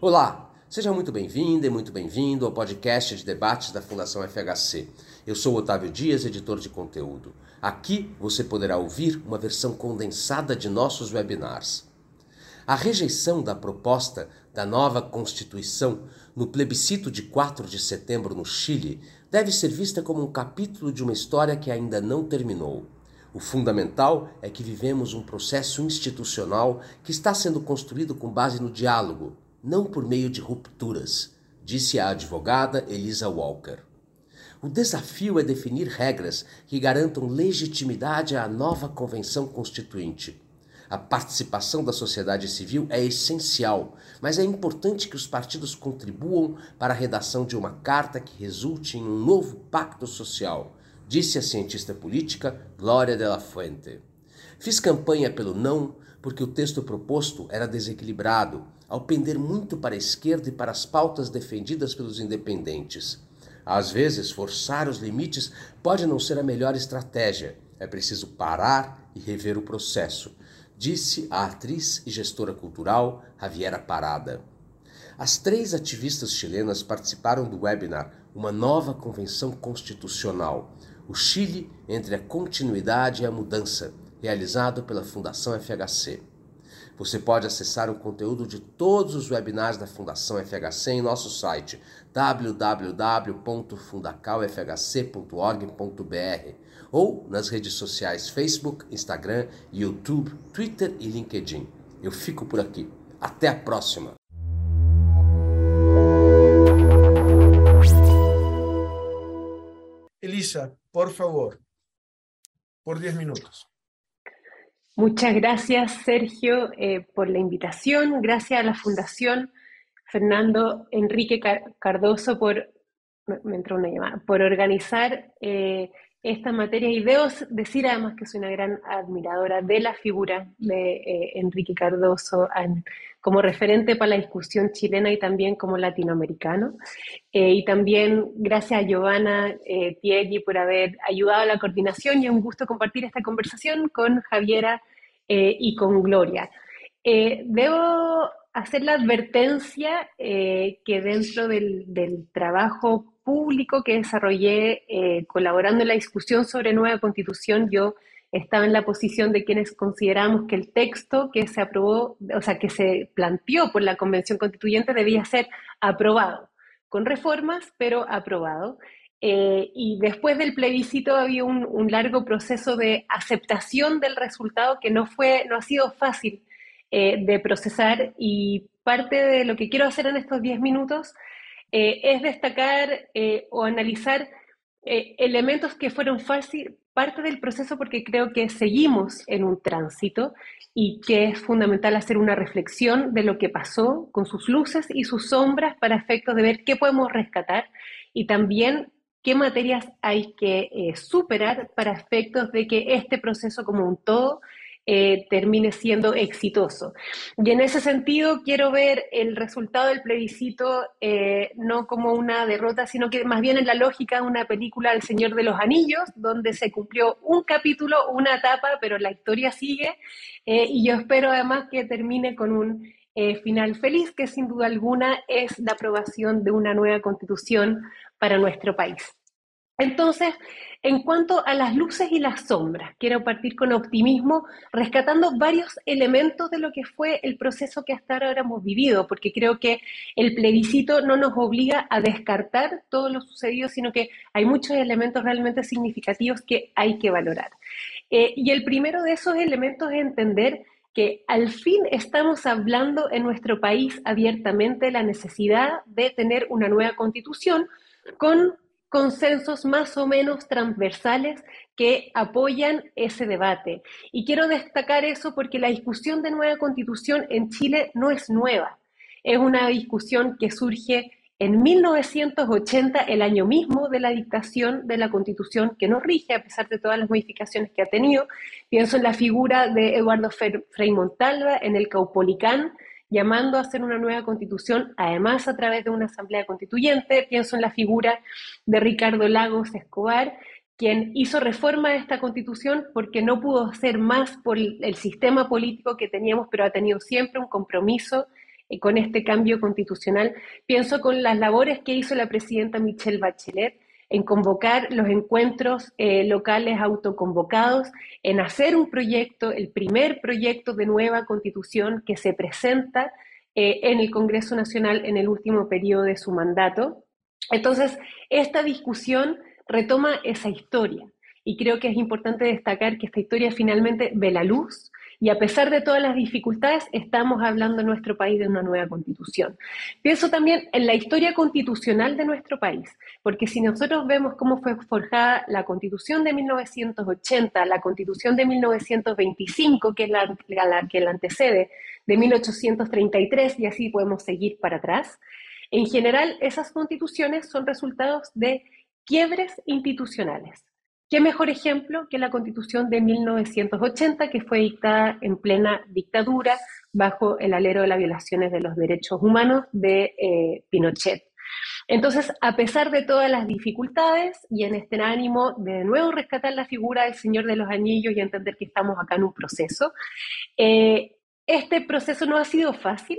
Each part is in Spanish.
Olá, seja muito bem-vinda e muito bem-vindo ao podcast de debates da Fundação FHC. Eu sou Otávio Dias, editor de conteúdo. Aqui você poderá ouvir uma versão condensada de nossos webinars. A rejeição da proposta da nova Constituição no plebiscito de 4 de setembro no Chile deve ser vista como um capítulo de uma história que ainda não terminou. O fundamental é que vivemos um processo institucional que está sendo construído com base no diálogo, não por meio de rupturas, disse a advogada Elisa Walker. O desafio é definir regras que garantam legitimidade à nova Convenção Constituinte. A participação da sociedade civil é essencial, mas é importante que os partidos contribuam para a redação de uma carta que resulte em um novo pacto social, disse a cientista política Glória de la Fuente. Fiz campanha pelo não porque o texto proposto era desequilibrado, ao pender muito para a esquerda e para as pautas defendidas pelos independentes. Às vezes, forçar os limites pode não ser a melhor estratégia. É preciso parar e rever o processo disse a atriz e gestora cultural Javiera Parada. As três ativistas chilenas participaram do webinar Uma Nova Convenção Constitucional: O Chile entre a Continuidade e a Mudança, realizado pela Fundação FHC. Você pode acessar o conteúdo de todos os webinars da Fundação FHC em nosso site www.fundacalfhc.org.br ou nas redes sociais Facebook, Instagram, YouTube, Twitter e LinkedIn. Eu fico por aqui. Até a próxima! Elisa, por favor, por 10 minutos. Muchas gracias, Sergio, eh, por la invitación. Gracias a la Fundación Fernando Enrique Cardoso por, organizar eh, esta materia y debo decir además que soy una gran admiradora de la figura de eh, Enrique Cardoso como referente para la discusión chilena y también como latinoamericano. y también gracias a Giovanna eh, por haber ayudado a la coordinación y un gusto compartir esta conversación con Javiera eh, y con Gloria. Eh, debo hacer la advertencia eh, que dentro del, trabajo público que desarrollé colaborando en la discusión sobre nueva constitución, yo estaba en la posición de quienes consideramos que el texto que se aprobó, o sea, que se planteó por la Convención Constituyente debía ser aprobado, con reformas, pero aprobado. Eh, y después del plebiscito había un, largo proceso de aceptación del resultado que no, fue, no ha sido fácil eh, de procesar y parte de lo que quiero hacer en estos 10 minutos eh, es destacar o analizar elementos que fueron fácil, parte del proceso porque creo que seguimos en un tránsito y que es fundamental hacer una reflexión de lo que pasó con sus luces y sus sombras para efectos de ver qué podemos rescatar y también qué materias hay que eh, superar para efectos de que este proceso como un todo eh, termine siendo exitoso. Y en ese sentido quiero ver el resultado del plebiscito eh, no como una derrota, sino que más bien en la lógica de una película El Señor de los Anillos, donde se cumplió un capítulo, una etapa, pero la historia sigue. y yo espero además que termine con un final feliz, que sin duda alguna es la aprobación de una nueva constitución para nuestro país. Entonces, en cuanto a las luces y las sombras, quiero partir con optimismo, rescatando varios elementos de lo que fue el proceso que hasta ahora hemos vivido, porque creo que el plebiscito no nos obliga a descartar todo lo sucedido, sino que hay muchos elementos realmente significativos que hay que valorar. Eh, y el primero de esos elementos es entender que al fin estamos hablando en nuestro país abiertamente de la necesidad de tener una nueva constitución con consensos más o menos transversales que apoyan ese debate. Y quiero destacar eso porque la discusión de nueva constitución en Chile no es nueva. Es una discusión que surge en 1980, el año mismo de la dictación de la constitución que nos rige, a pesar de todas las modificaciones que ha tenido. Pienso en la figura de Eduardo Frei Montalva en el Caupolicán, llamando a hacer una nueva constitución, además a través de una asamblea constituyente. Pienso en la figura de Ricardo Lagos Escobar, quien hizo reforma a esta constitución porque no pudo hacer más por el sistema político que teníamos, pero ha tenido siempre un compromiso eh, con este cambio constitucional. Pienso con las labores que hizo la presidenta Michelle Bachelet en convocar los encuentros eh, locales autoconvocados, en hacer un proyecto, el primer proyecto de nueva constitución que se presenta eh, en el Congreso Nacional en el último periodo de su mandato. Entonces, esta discusión retoma esa historia y creo que es importante destacar que esta historia finalmente ve la luz y a pesar de todas las dificultades, estamos hablando en nuestro país de una nueva constitución. Pienso también en la historia constitucional de nuestro país, porque si nosotros vemos cómo fue forjada la constitución de 1980, la constitución de 1925, que es la, que la antecede, de 1833, y así podemos seguir para atrás, en general esas constituciones son resultados de quiebres institucionales ¿Qué mejor ejemplo que la constitución de 1980 que fue dictada en plena dictadura bajo el alero de las violaciones de los derechos humanos de eh, Pinochet? Entonces, a pesar de todas las dificultades y en este ánimo de, de nuevo rescatar la figura del Señor de los Anillos y entender que estamos acá en un proceso, eh, este proceso no ha sido fácil,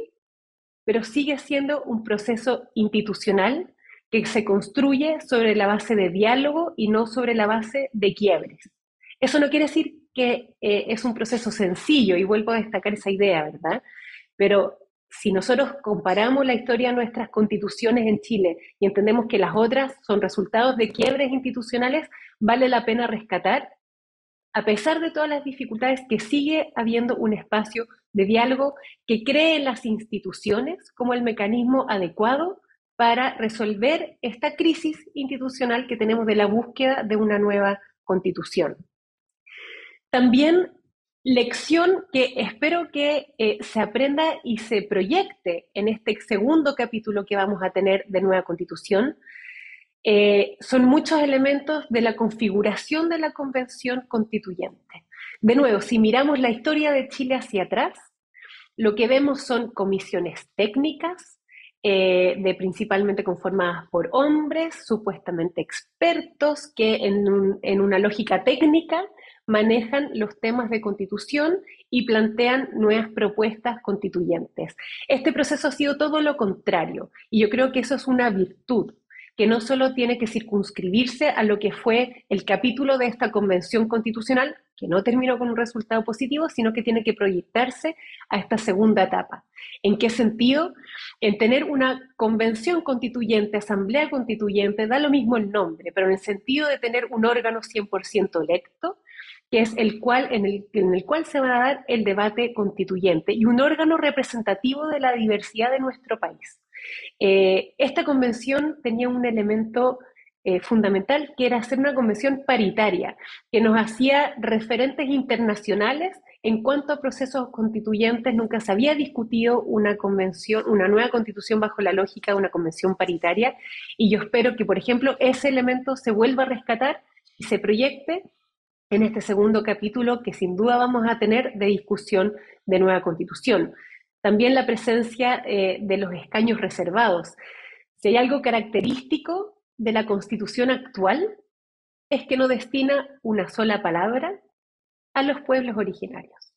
pero sigue siendo un proceso institucional que se construye sobre la base de diálogo y no sobre la base de quiebres. Eso no quiere decir que eh, es un proceso sencillo, y vuelvo a destacar esa idea, ¿verdad? Pero si nosotros comparamos la historia de nuestras constituciones en Chile y entendemos que las otras son resultados de quiebres institucionales, vale la pena rescatar, a pesar de todas las dificultades, que sigue habiendo un espacio de diálogo que cree en las instituciones como el mecanismo adecuado para resolver esta crisis institucional que tenemos de la búsqueda de una nueva constitución. También lección que espero que eh, se aprenda y se proyecte en este segundo capítulo que vamos a tener de nueva constitución, eh, son muchos elementos de la configuración de la convención constituyente. De nuevo, si miramos la historia de Chile hacia atrás, lo que vemos son comisiones técnicas, eh, de principalmente conformadas por hombres, supuestamente expertos, que en, una lógica técnica manejan los temas de constitución y plantean nuevas propuestas constituyentes. Este proceso ha sido todo lo contrario y yo creo que eso es una virtud que no solo tiene que circunscribirse a lo que fue el capítulo de esta convención constitucional, que no terminó con un resultado positivo, sino que tiene que proyectarse a esta segunda etapa. ¿En qué sentido? En tener una convención constituyente, asamblea constituyente, da lo mismo el nombre, pero en el sentido de tener un órgano 100% electo, que es el cual, en, el, en el cual se va a dar el debate constituyente, y un órgano representativo de la diversidad de nuestro país. Eh, esta convención tenía un elemento eh, fundamental que era hacer una convención paritaria, que nos hacía referentes internacionales en cuanto a procesos constituyentes. Nunca se había discutido una convención, una nueva constitución bajo la lógica de una convención paritaria, y yo espero que, por ejemplo, ese elemento se vuelva a rescatar y se proyecte en este segundo capítulo que sin duda vamos a tener de discusión de nueva constitución. También la presencia eh, de los escaños reservados. Si hay algo característico de la constitución actual, es que no destina una sola palabra a los pueblos originarios.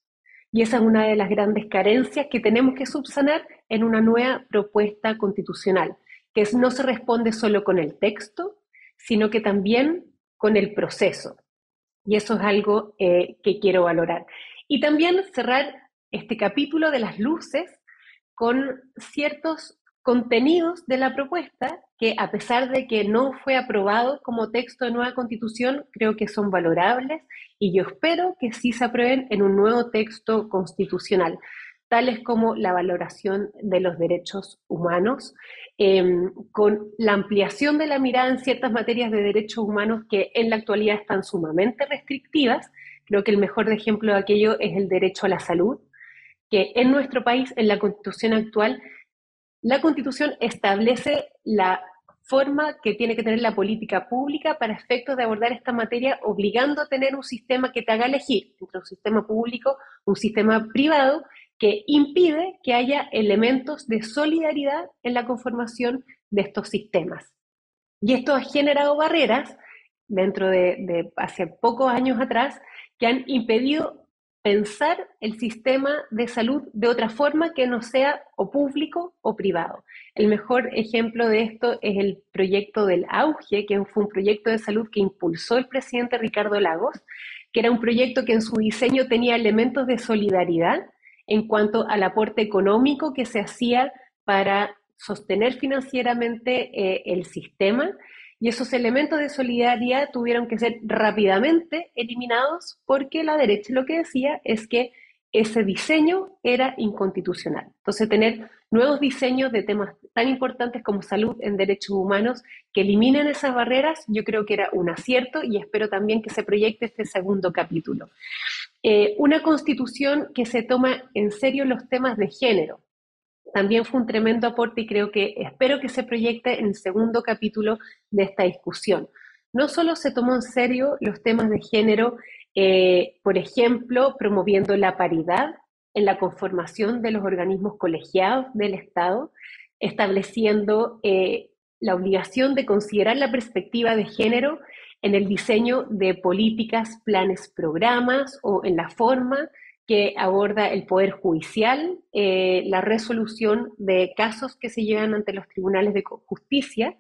Y esa es una de las grandes carencias que tenemos que subsanar en una nueva propuesta constitucional, que es, no se responde solo con el texto, sino que también con el proceso. Y eso es algo eh, que quiero valorar. Y también cerrar este capítulo de las luces con ciertos contenidos de la propuesta que a pesar de que no fue aprobado como texto de nueva constitución, creo que son valorables y yo espero que sí se aprueben en un nuevo texto constitucional, tales como la valoración de los derechos humanos, em, con la ampliación de la mirada en ciertas materias de derechos humanos que en la actualidad están sumamente restrictivas. Creo que el mejor ejemplo de aquello es el derecho a la salud, que en nuestro país, en la constitución actual, la constitución establece la forma que tiene que tener la política pública para efectos de abordar esta materia, obligando a tener un sistema que te haga elegir entre un sistema público, un sistema privado, que impide que haya elementos de solidaridad en la conformación de estos sistemas. Y esto ha generado barreras dentro de, de hace pocos años atrás que han impedido pensar el sistema de salud de otra forma que no sea o público o privado. El mejor ejemplo de esto es el proyecto del Auge, que fue un proyecto de salud que impulsó el presidente Ricardo Lagos, que era un proyecto que en su diseño tenía elementos de solidaridad en cuanto al aporte económico que se hacía para sostener financieramente eh, el sistema y esos elementos de solidaridad tuvieron que ser rápidamente eliminados porque la derecha lo que decía es que ese diseño era inconstitucional. Entonces, tener nuevos diseños de temas tan importantes como salud en derechos humanos que eliminen esas barreras, yo creo que era un acierto y espero también que se proyecte este segundo capítulo. Eh, una constitución que se toma en serio los temas de género, también fue un tremendo aporte y creo que espero que se proyecte en el segundo capítulo de esta discusión. No solo se tomó en serio los temas de género, eh, por ejemplo, promoviendo la paridad en la conformación de los organismos colegiados del Estado, estableciendo eh, la obligación de considerar la perspectiva de género en el diseño de políticas, planes, programas o en la forma que aborda el Poder Judicial, eh, la resolución de casos que se llevan ante los tribunales de justicia,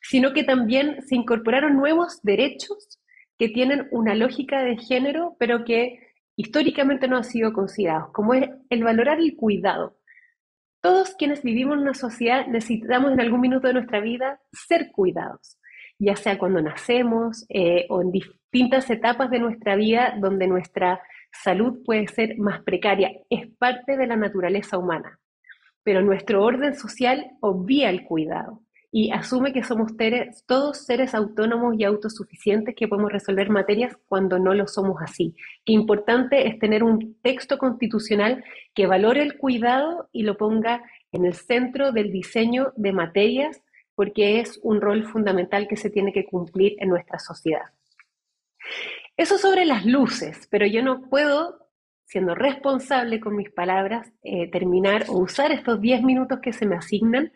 sino que también se incorporaron nuevos derechos que tienen una lógica de género, pero que históricamente no han sido considerados, como es el valorar el cuidado. Todos quienes vivimos en una sociedad necesitamos en algún minuto de nuestra vida ser cuidados, ya sea cuando nacemos eh, o en distintas etapas de nuestra vida donde nuestra salud puede ser más precaria, es parte de la naturaleza humana, pero nuestro orden social obvia el cuidado y asume que somos todos seres autónomos y autosuficientes que podemos resolver materias cuando no lo somos así. Qué importante es tener un texto constitucional que valore el cuidado y lo ponga en el centro del diseño de materias porque es un rol fundamental que se tiene que cumplir en nuestra sociedad. Eso sobre las luces, pero yo no puedo, siendo responsable con mis palabras, eh, terminar o usar estos 10 minutos que se me asignan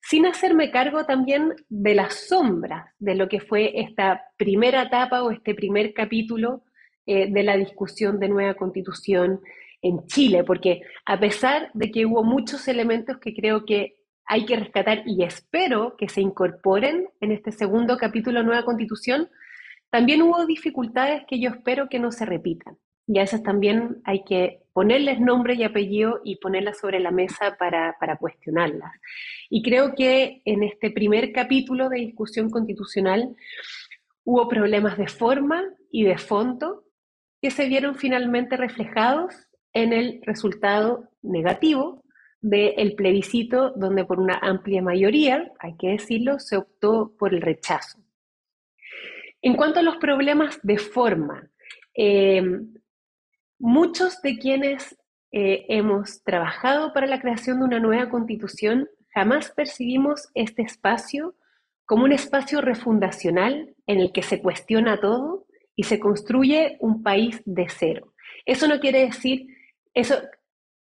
sin hacerme cargo también de las sombras de lo que fue esta primera etapa o este primer capítulo eh, de la discusión de nueva constitución en Chile, porque a pesar de que hubo muchos elementos que creo que hay que rescatar y espero que se incorporen en este segundo capítulo nueva constitución, también hubo dificultades que yo espero que no se repitan. Y a esas también hay que ponerles nombre y apellido y ponerlas sobre la mesa para, cuestionarlas. Y creo que en este primer capítulo de discusión constitucional hubo problemas de forma y de fondo que se vieron finalmente reflejados en el resultado negativo del plebiscito, donde por una amplia mayoría, hay que decirlo, se optó por el rechazo. En cuanto a los problemas de forma, eh, muchos de quienes eh, hemos trabajado para la creación de una nueva constitución jamás percibimos este espacio como un espacio refundacional en el que se cuestiona todo y se construye un país de cero. Eso no quiere decir, eso,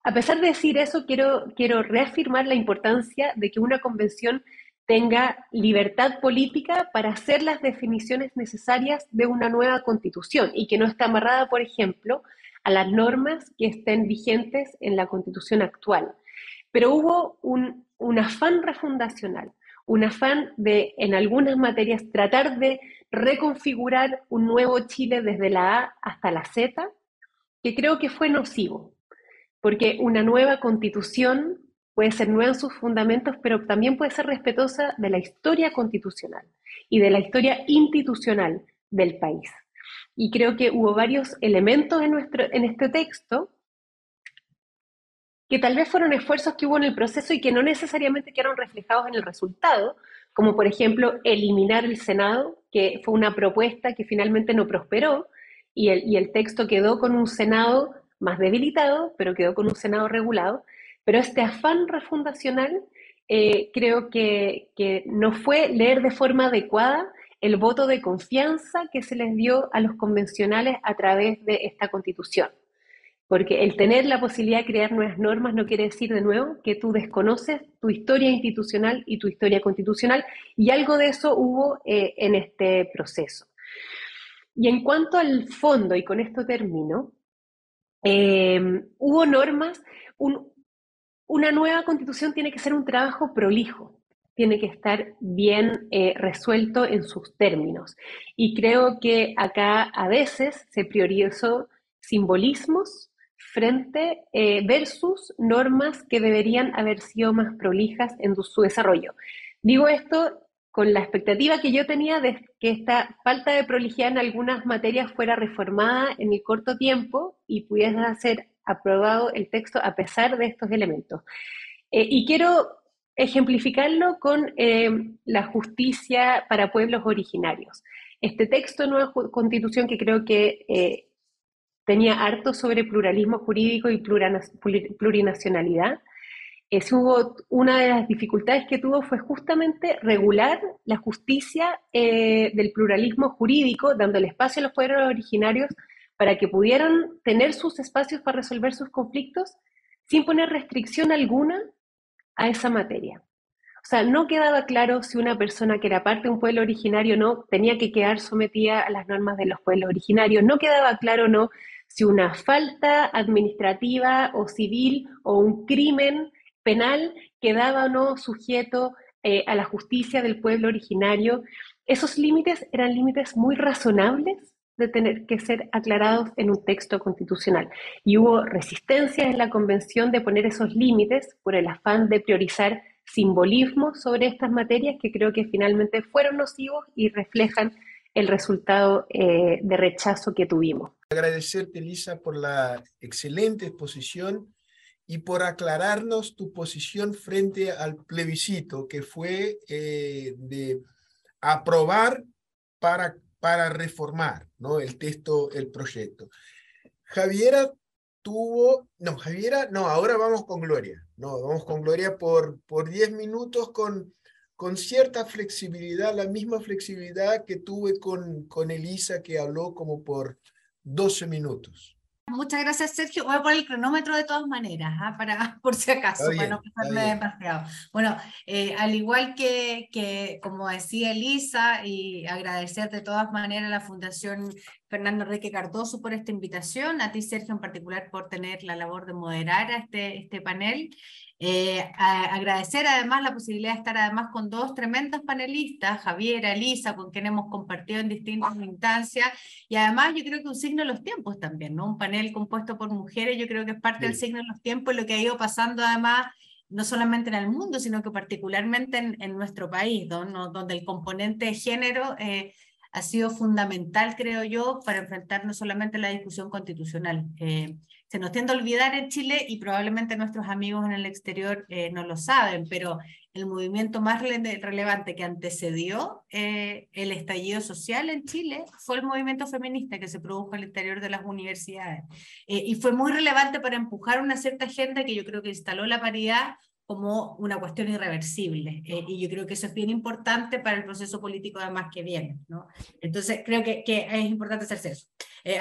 a pesar de decir eso, quiero, quiero reafirmar la importancia de que una convención tenga libertad política para hacer las definiciones necesarias de una nueva constitución y que no está amarrada, por ejemplo, a las normas que estén vigentes en la constitución actual. Pero hubo un, afán refundacional, un afán de, en algunas materias, tratar de reconfigurar un nuevo Chile desde la A hasta la Z, que creo que fue nocivo, porque una nueva constitución puede ser nueva en sus fundamentos, pero también puede ser respetuosa de la historia constitucional y de la historia institucional del país. Y creo que hubo varios elementos en, nuestro, en este texto que tal vez fueron esfuerzos que hubo en el proceso y que no necesariamente quedaron reflejados en el resultado, como por ejemplo eliminar el Senado, que fue una propuesta que finalmente no prosperó, y el, y el texto quedó con un Senado más debilitado, pero quedó con un Senado regulado, pero este afán refundacional eh, creo que, no fue leer de forma adecuada el voto de confianza que se les dio a los convencionales a través de esta constitución. Porque el tener la posibilidad de crear nuevas normas no quiere decir de nuevo que tú desconoces tu historia institucional y tu historia constitucional, y algo de eso hubo eh, en este proceso. Y en cuanto al fondo, y con esto termino, eh, hubo normas, una nueva constitución tiene que ser un trabajo prolijo, tiene que estar bien eh, resuelto en sus términos. Y creo que acá a veces se priorizó simbolismos frente eh, versus normas que deberían haber sido más prolijas en su desarrollo. Digo esto con la expectativa que yo tenía de que esta falta de prolijidad en algunas materias fuera reformada en el corto tiempo y pudiera ser aprobado el texto a pesar de estos elementos. Eh, y quiero ejemplificarlo con eh, la justicia para pueblos originarios. Este texto nueva constitución que creo que eh, tenía harto sobre pluralismo jurídico y plurinacionalidad, hubo, una de las dificultades que tuvo fue justamente regular la justicia eh, del pluralismo jurídico, dando el espacio a los pueblos originarios para que pudieran tener sus espacios para resolver sus conflictos sin poner restricción alguna a esa materia. O sea, no quedaba claro si una persona que era parte de un pueblo originario no tenía que quedar sometida a las normas de los pueblos originarios, no quedaba claro no si una falta administrativa o civil o un crimen penal quedaba o no sujeto eh, a la justicia del pueblo originario. Esos límites eran límites muy razonables de tener que ser aclarados en un texto constitucional. Y hubo resistencia en la convención de poner esos límites por el afán de priorizar simbolismo sobre estas materias que creo que finalmente fueron nocivos y reflejan el resultado eh, de rechazo que tuvimos. Agradecerte, Elisa, por la excelente exposición y por aclararnos tu posición frente al plebiscito, que fue eh, de aprobar para, para reformar ¿no? el texto, el proyecto. Javiera tuvo, no, Javiera, no, ahora vamos con Gloria, no, vamos con Gloria por, por 10 minutos con, con cierta flexibilidad, la misma flexibilidad que tuve con, con Elisa, que habló como por 12 minutos. Muchas gracias, Sergio. Voy a poner el cronómetro de todas maneras, ¿ah? para, por si acaso, para no pasarme demasiado. Bueno, eh, al igual que, que, como decía Elisa, y agradecer de todas maneras a la Fundación Fernando Enrique Cardoso por esta invitación, a ti, Sergio, en particular, por tener la labor de moderar a este, este panel. Eh, agradecer además la posibilidad de estar además con dos tremendas panelistas, Javiera, Elisa, con quien hemos compartido en distintas instancias, y además yo creo que un signo de los tiempos también, ¿no? Un panel compuesto por mujeres, yo creo que es parte del signo de los tiempos, lo que ha ido pasando además no solamente en el mundo, sino que particularmente en, en nuestro país, donde el componente de género eh, ha sido fundamental, creo yo, para enfrentar no solamente la discusión constitucional. Eh, se nos tiende a olvidar en Chile y probablemente nuestros amigos en el exterior eh, no lo saben, pero el movimiento más relevante que antecedió eh, el estallido social en Chile fue el movimiento feminista que se produjo al interior de las universidades. Eh, y fue muy relevante para empujar una cierta agenda que yo creo que instaló la paridad como una cuestión irreversible. y yo creo que eso es bien importante para el proceso político además que viene. ¿no? Entonces creo que, que es importante hacerse eso,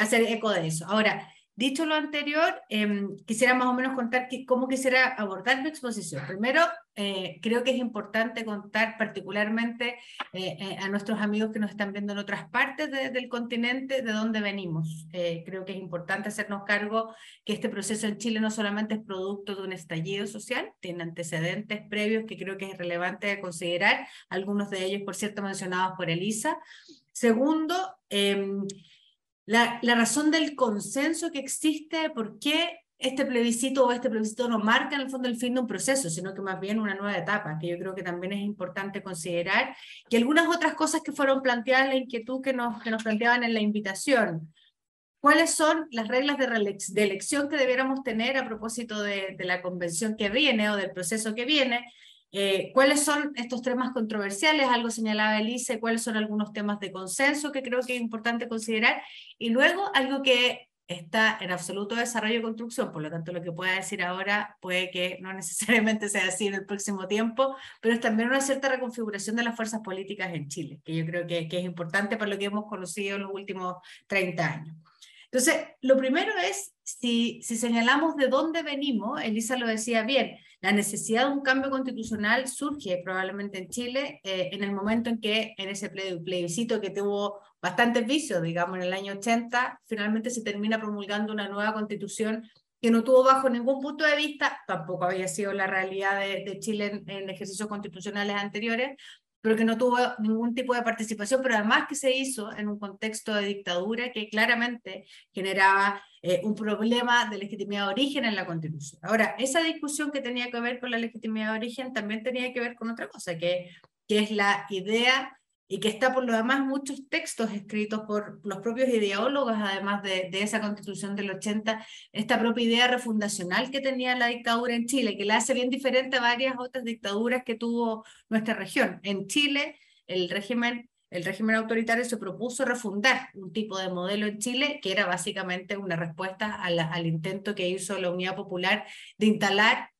hacer eco de eso. Ahora, Dicho lo anterior, em, quisiera más o menos contar cómo quisiera abordar mi exposición. Primero, eh, creo que es importante contar particularmente eh, eh, a nuestros amigos que nos están viendo en otras partes del continente de dónde venimos. creo que es importante hacernos cargo que este proceso en Chile no solamente es producto de un estallido social, tiene antecedentes previos que creo que es relevante considerar, algunos de ellos, por cierto, mencionados por Elisa. Segundo, em, la, razón del consenso que existe, por qué este plebiscito o este plebiscito no marca en el fondo el fin de un proceso, sino que más bien una nueva etapa, que yo creo que también es importante considerar, y algunas otras cosas que fueron planteadas, la inquietud que nos, que nos planteaban en la invitación. ¿Cuáles son las reglas de, de elección que debiéramos tener a propósito de la convención que viene o del proceso que viene? Eh, ¿Cuáles son estos temas controversiales? Algo señalaba Elise, cuáles son algunos temas de consenso que creo que es importante considerar. Y luego algo que está en absoluto desarrollo y construcción, por lo tanto lo que pueda decir ahora puede que no necesariamente sea así en el próximo tiempo, pero es también una cierta reconfiguración de las fuerzas políticas en Chile, que yo creo que, es importante para lo que hemos conocido en los últimos 30 años. Entonces, lo primero es, si, si señalamos de dónde venimos, Elisa lo decía bien, la necesidad de un cambio constitucional surge probablemente en Chile eh, en el momento en que en ese plebiscito que tuvo bastantes vicios, digamos, en el año 80, finalmente se termina promulgando una nueva constitución que no tuvo bajo ningún punto de vista, tampoco había sido la realidad de, Chile en, ejercicios constitucionales anteriores, pero que no tuvo ningún tipo de participación, pero además que se hizo en un contexto de dictadura que claramente generaba eh, un problema de legitimidad de origen en la Constitución. Ahora, esa discusión que tenía que ver con la legitimidad de origen también tenía que ver con otra cosa, que, que es la idea y que está por lo demás muchos textos escritos por los propios ideólogos, además de, de, esa constitución del 80, esta propia idea refundacional que tenía la dictadura en Chile, que la hace bien diferente a varias otras dictaduras que tuvo nuestra región. En Chile, el régimen, el régimen autoritario se propuso refundar un tipo de modelo en Chile que era básicamente una respuesta al intento que hizo la Unidad Popular de instalar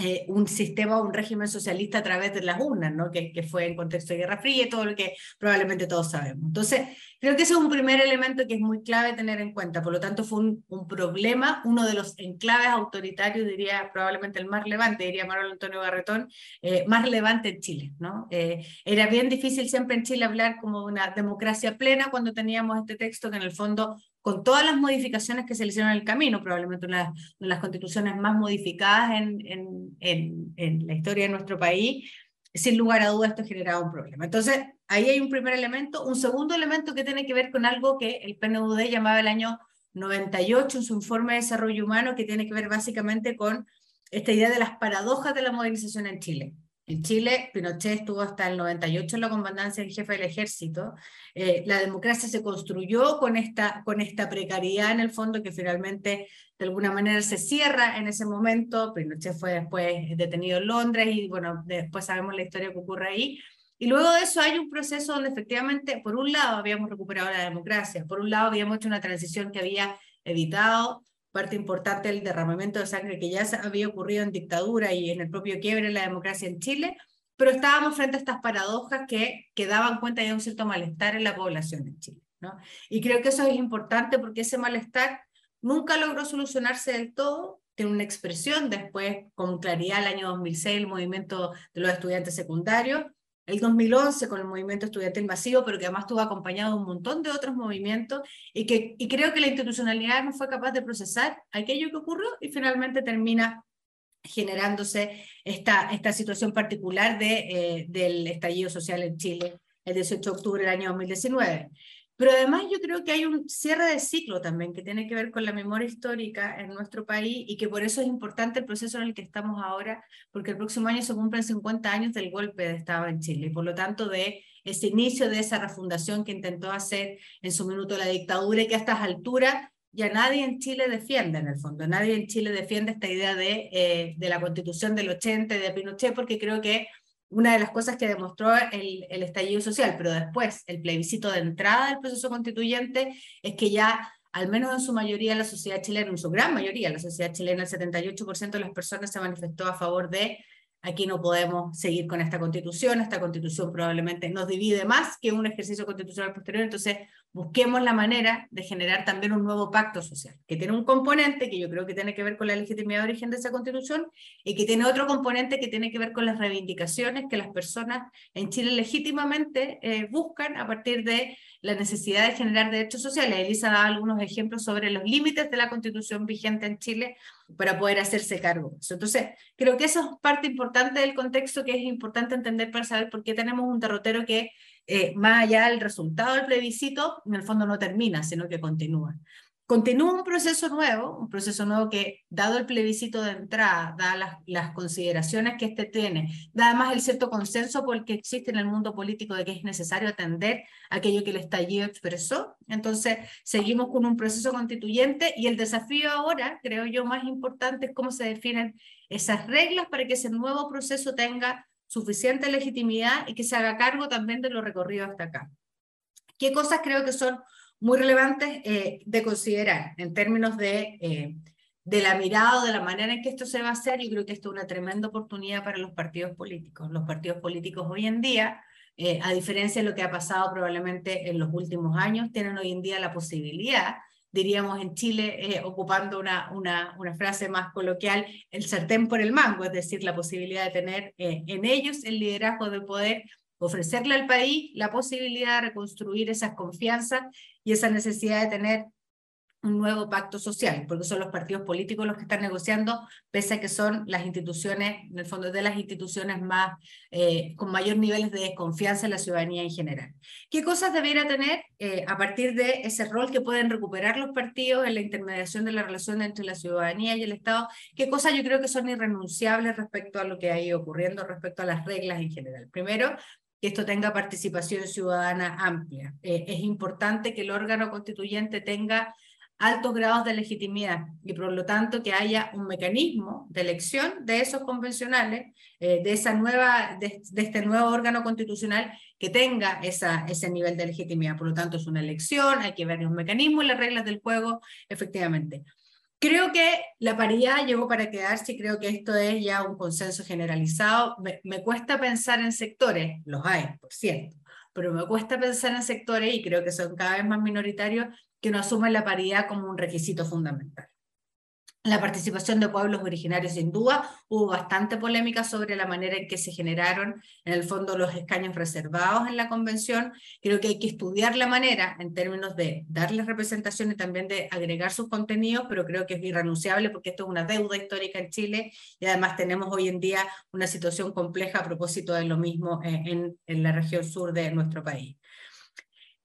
eh, un sistema, un régimen socialista a través de las urnas, ¿no? que, fue en contexto de Guerra Fría y todo lo que probablemente todos sabemos. Entonces, creo que ese es un primer elemento que es muy clave tener en cuenta. Por lo tanto, fue un, problema, uno de los enclaves autoritarios, diría probablemente el más relevante, diría Manuel Antonio Garretón, eh, más relevante en Chile. Eh, era bien difícil siempre en Chile hablar como una democracia plena cuando teníamos este texto que en el fondo con todas las modificaciones que se le hicieron en el camino, probablemente una de las constituciones más modificadas en, la historia de nuestro país, sin lugar a dudas esto generaba un problema. Entonces, ahí hay un primer elemento. Un segundo elemento que tiene que ver con algo que el PNUD llamaba el año 98 en su informe de desarrollo humano, que tiene que ver básicamente con esta idea de las paradojas de la modernización en Chile. En Chile, Pinochet estuvo hasta el 98 en la comandancia del jefe del ejército. Eh, la democracia se construyó con esta, con esta precariedad en el fondo que finalmente de alguna manera se cierra en ese momento. Pinochet fue después detenido en Londres y bueno, después sabemos la historia que ocurre ahí. Y luego de eso hay un proceso donde efectivamente, por un lado, habíamos recuperado la democracia, por un lado, habíamos hecho una transición que había evitado parte importante del derramamiento de sangre que ya había ocurrido en dictadura y en el propio quiebre de la democracia en Chile, pero estábamos frente a estas paradojas que, que daban cuenta de un cierto malestar en la población en Chile. ¿no? Y creo que eso es importante porque ese malestar nunca logró solucionarse del todo, tiene una expresión después con claridad el año 2006, el movimiento de los estudiantes secundarios, el 2011 con el movimiento estudiantil masivo, pero que además estuvo acompañado de un montón de otros movimientos y que y creo que la institucionalidad no fue capaz de procesar aquello que ocurrió y finalmente termina generándose esta, esta situación particular de, eh, del estallido social en Chile el 18 de octubre del año 2019. Pero además yo creo que hay un cierre de ciclo también que tiene que ver con la memoria histórica en nuestro país y que por eso es importante el proceso en el que estamos ahora, porque el próximo año se cumplen 50 años del golpe de Estado en Chile y por lo tanto de ese inicio de esa refundación que intentó hacer en su minuto la dictadura y que a estas alturas ya nadie en Chile defiende en el fondo, nadie en Chile defiende esta idea de, eh, de la constitución del 80 de Pinochet porque creo que una de las cosas que demostró el, el, estallido social, pero después el plebiscito de entrada del proceso constituyente es que ya, al menos en su mayoría, la sociedad chilena, en su gran mayoría, la sociedad chilena, el 78% de las personas se manifestó a favor de aquí no podemos seguir con esta constitución, esta constitución probablemente nos divide más que un ejercicio constitucional posterior, entonces busquemos la manera de generar también un nuevo pacto social, que tiene un componente que yo creo que tiene que ver con la legitimidad de origen de esa constitución y que tiene otro componente que tiene que ver con las reivindicaciones que las personas en Chile legítimamente eh, buscan a partir de la necesidad de generar derechos sociales. Elisa da algunos ejemplos sobre los límites de la constitución vigente en Chile para poder hacerse cargo. Entonces, creo que eso es parte importante del contexto que es importante entender para saber por qué tenemos un derrotero que eh, más allá del resultado del plebiscito, en el fondo no termina, sino que continúa. Continúa un proceso nuevo, un proceso nuevo que, dado el plebiscito de entrada, da las, las consideraciones que este tiene, da además el cierto consenso por el que existe en el mundo político de que es necesario atender aquello que el estallido expresó. Entonces, seguimos con un proceso constituyente y el desafío ahora, creo yo, más importante es cómo se definen esas reglas para que ese nuevo proceso tenga suficiente legitimidad y que se haga cargo también de lo recorrido hasta acá. ¿Qué cosas creo que son muy relevantes eh, de considerar en términos de, eh, de la mirada o de la manera en que esto se va a hacer? Yo creo que esto es una tremenda oportunidad para los partidos políticos. Los partidos políticos hoy en día, eh, a diferencia de lo que ha pasado probablemente en los últimos años, tienen hoy en día la posibilidad diríamos en Chile, eh, ocupando una, una, una, frase más coloquial, el sartén por el mango, es decir, la posibilidad de tener eh, en ellos el liderazgo de poder ofrecerle al país la posibilidad de reconstruir esas confianzas y esa necesidad de tener un nuevo pacto social, porque son los partidos políticos los que están negociando, pese a que son las instituciones, en el fondo de las instituciones más, eh, con mayor niveles de desconfianza en la ciudadanía en general. ¿Qué cosas debiera tener eh, a partir de ese rol que pueden recuperar los partidos en la intermediación de la relación entre la ciudadanía y el Estado? ¿Qué cosas yo creo que son irrenunciables respecto a lo que ha ido ocurriendo, respecto a las reglas en general? Primero, que esto tenga participación ciudadana amplia. Eh, es importante que el órgano constituyente tenga altos grados de legitimidad y por lo tanto que haya un mecanismo de elección de esos convencionales, eh, de, esa nueva, de, este nuevo órgano constitucional que tenga esa, ese nivel de legitimidad. Por lo tanto es una elección, hay que ver un mecanismo y las reglas del juego, efectivamente. Creo que la paridad llegó para quedarse y creo que esto es ya un consenso generalizado. Me, me cuesta pensar en sectores, los hay, por cierto, pero me cuesta pensar en sectores, y creo que son cada vez más minoritarios, que no asumen la paridad como un requisito fundamental. La participación de pueblos originarios, duda, hubo bastante polémica sobre la manera en que se generaron, en el fondo, los escaños reservados en la convención. Creo que hay que estudiar la manera en términos de darles representación y también de agregar sus contenidos, pero creo que es irrenunciable porque esto es una deuda histórica en Chile y además tenemos hoy en día una situación compleja a propósito de lo mismo eh, en la región sur de nuestro país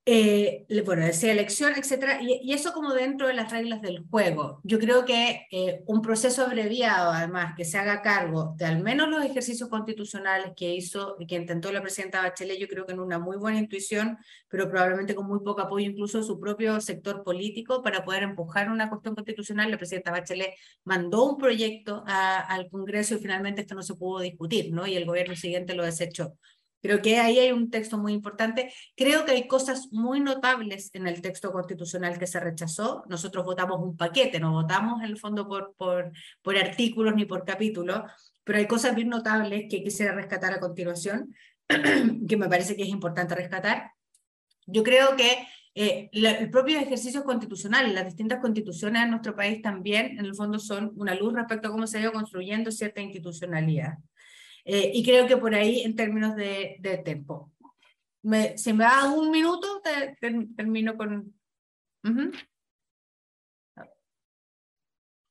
eh, bueno, decía elección, etcétera, y, eso como dentro de las reglas del juego. Yo creo que eh, un proceso abreviado, además, que se haga cargo de al menos los ejercicios constitucionales que hizo y que intentó la presidenta Bachelet, yo creo que en una muy buena intuición, pero probablemente con muy poco apoyo incluso de su propio sector político para poder empujar una cuestión constitucional. La presidenta Bachelet mandó un proyecto al Congreso y finalmente esto no se pudo discutir, ¿no? Y el gobierno siguiente lo desechó. Creo que ahí hay un texto muy importante. Creo que hay cosas muy notables en el texto constitucional que se rechazó. Nosotros votamos un paquete, no votamos en el fondo por, por, por artículos ni por capítulos, pero hay cosas bien notables que quisiera rescatar a continuación, que me parece que es importante rescatar. Yo creo que eh, el propio ejercicio constitucional, las distintas constituciones en nuestro país también, en el fondo, son una luz respecto a cómo se ha ido construyendo cierta institucionalidad. Eh, y creo que por ahí, en términos de, de tiempo. Me, si me da un minuto, termino con...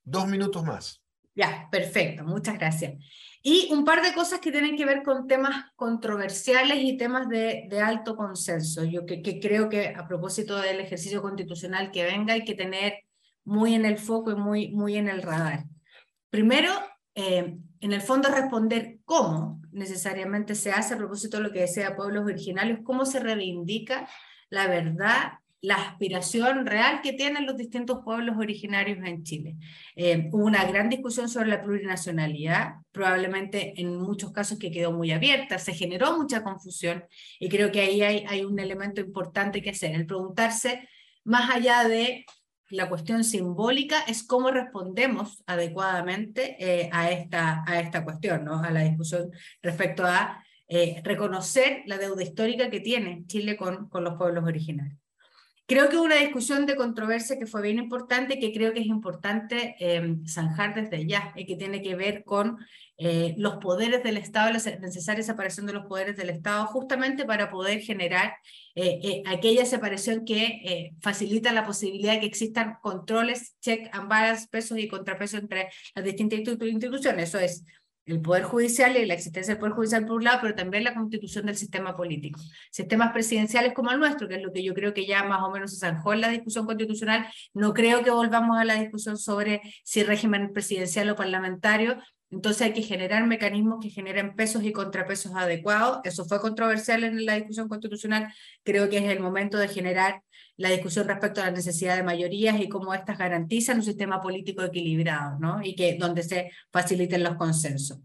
Dos minutos más. Ya, perfecto, muchas gracias. Y un par de cosas que tienen que ver con temas controversiales y temas de, de alto consenso. Yo que, que, creo que a propósito del ejercicio constitucional que venga hay que tener muy en el foco y muy, muy en el radar. Primero, eh, en el fondo responder cómo necesariamente se hace a propósito de lo que decía pueblos originarios, cómo se reivindica la verdad, la aspiración real que tienen los distintos pueblos originarios en Chile. Eh, hubo una gran discusión sobre la plurinacionalidad, probablemente en muchos casos que quedó muy abierta, se generó mucha confusión y creo que ahí hay un elemento importante que hacer, el preguntarse más allá de la cuestión simbólica es cómo respondemos adecuadamente eh, a, esta, a esta cuestión, ¿no? a la discusión respecto a eh, reconocer la deuda histórica que tiene Chile con, con los pueblos originarios. Creo que una discusión de controversia que fue bien importante, que creo que es importante eh, zanjar desde ya, y que tiene que ver con eh, los poderes del Estado, la necesaria separación de los poderes del Estado, justamente para poder generar eh, eh, aquella separación que facilita la posibilidad de que existan controles, check and balance, pesos y contrapesos entre las distintas instituciones. Eso es el Poder Judicial y la existencia del Poder Judicial por un lado, pero también la constitución del sistema político. Sistemas presidenciales como el nuestro, que es lo que yo creo que ya más o menos se zanjó en la discusión constitucional, no creo que volvamos a la discusión sobre si régimen presidencial o parlamentario, entonces hay que generar mecanismos que generen pesos y contrapesos adecuados. Eso fue controversial en la discusión constitucional. Creo que es el momento de generar la discusión respecto a la necesidad de mayorías y cómo éstas garantizan un sistema político equilibrado, ¿no? Y que donde se faciliten los consensos.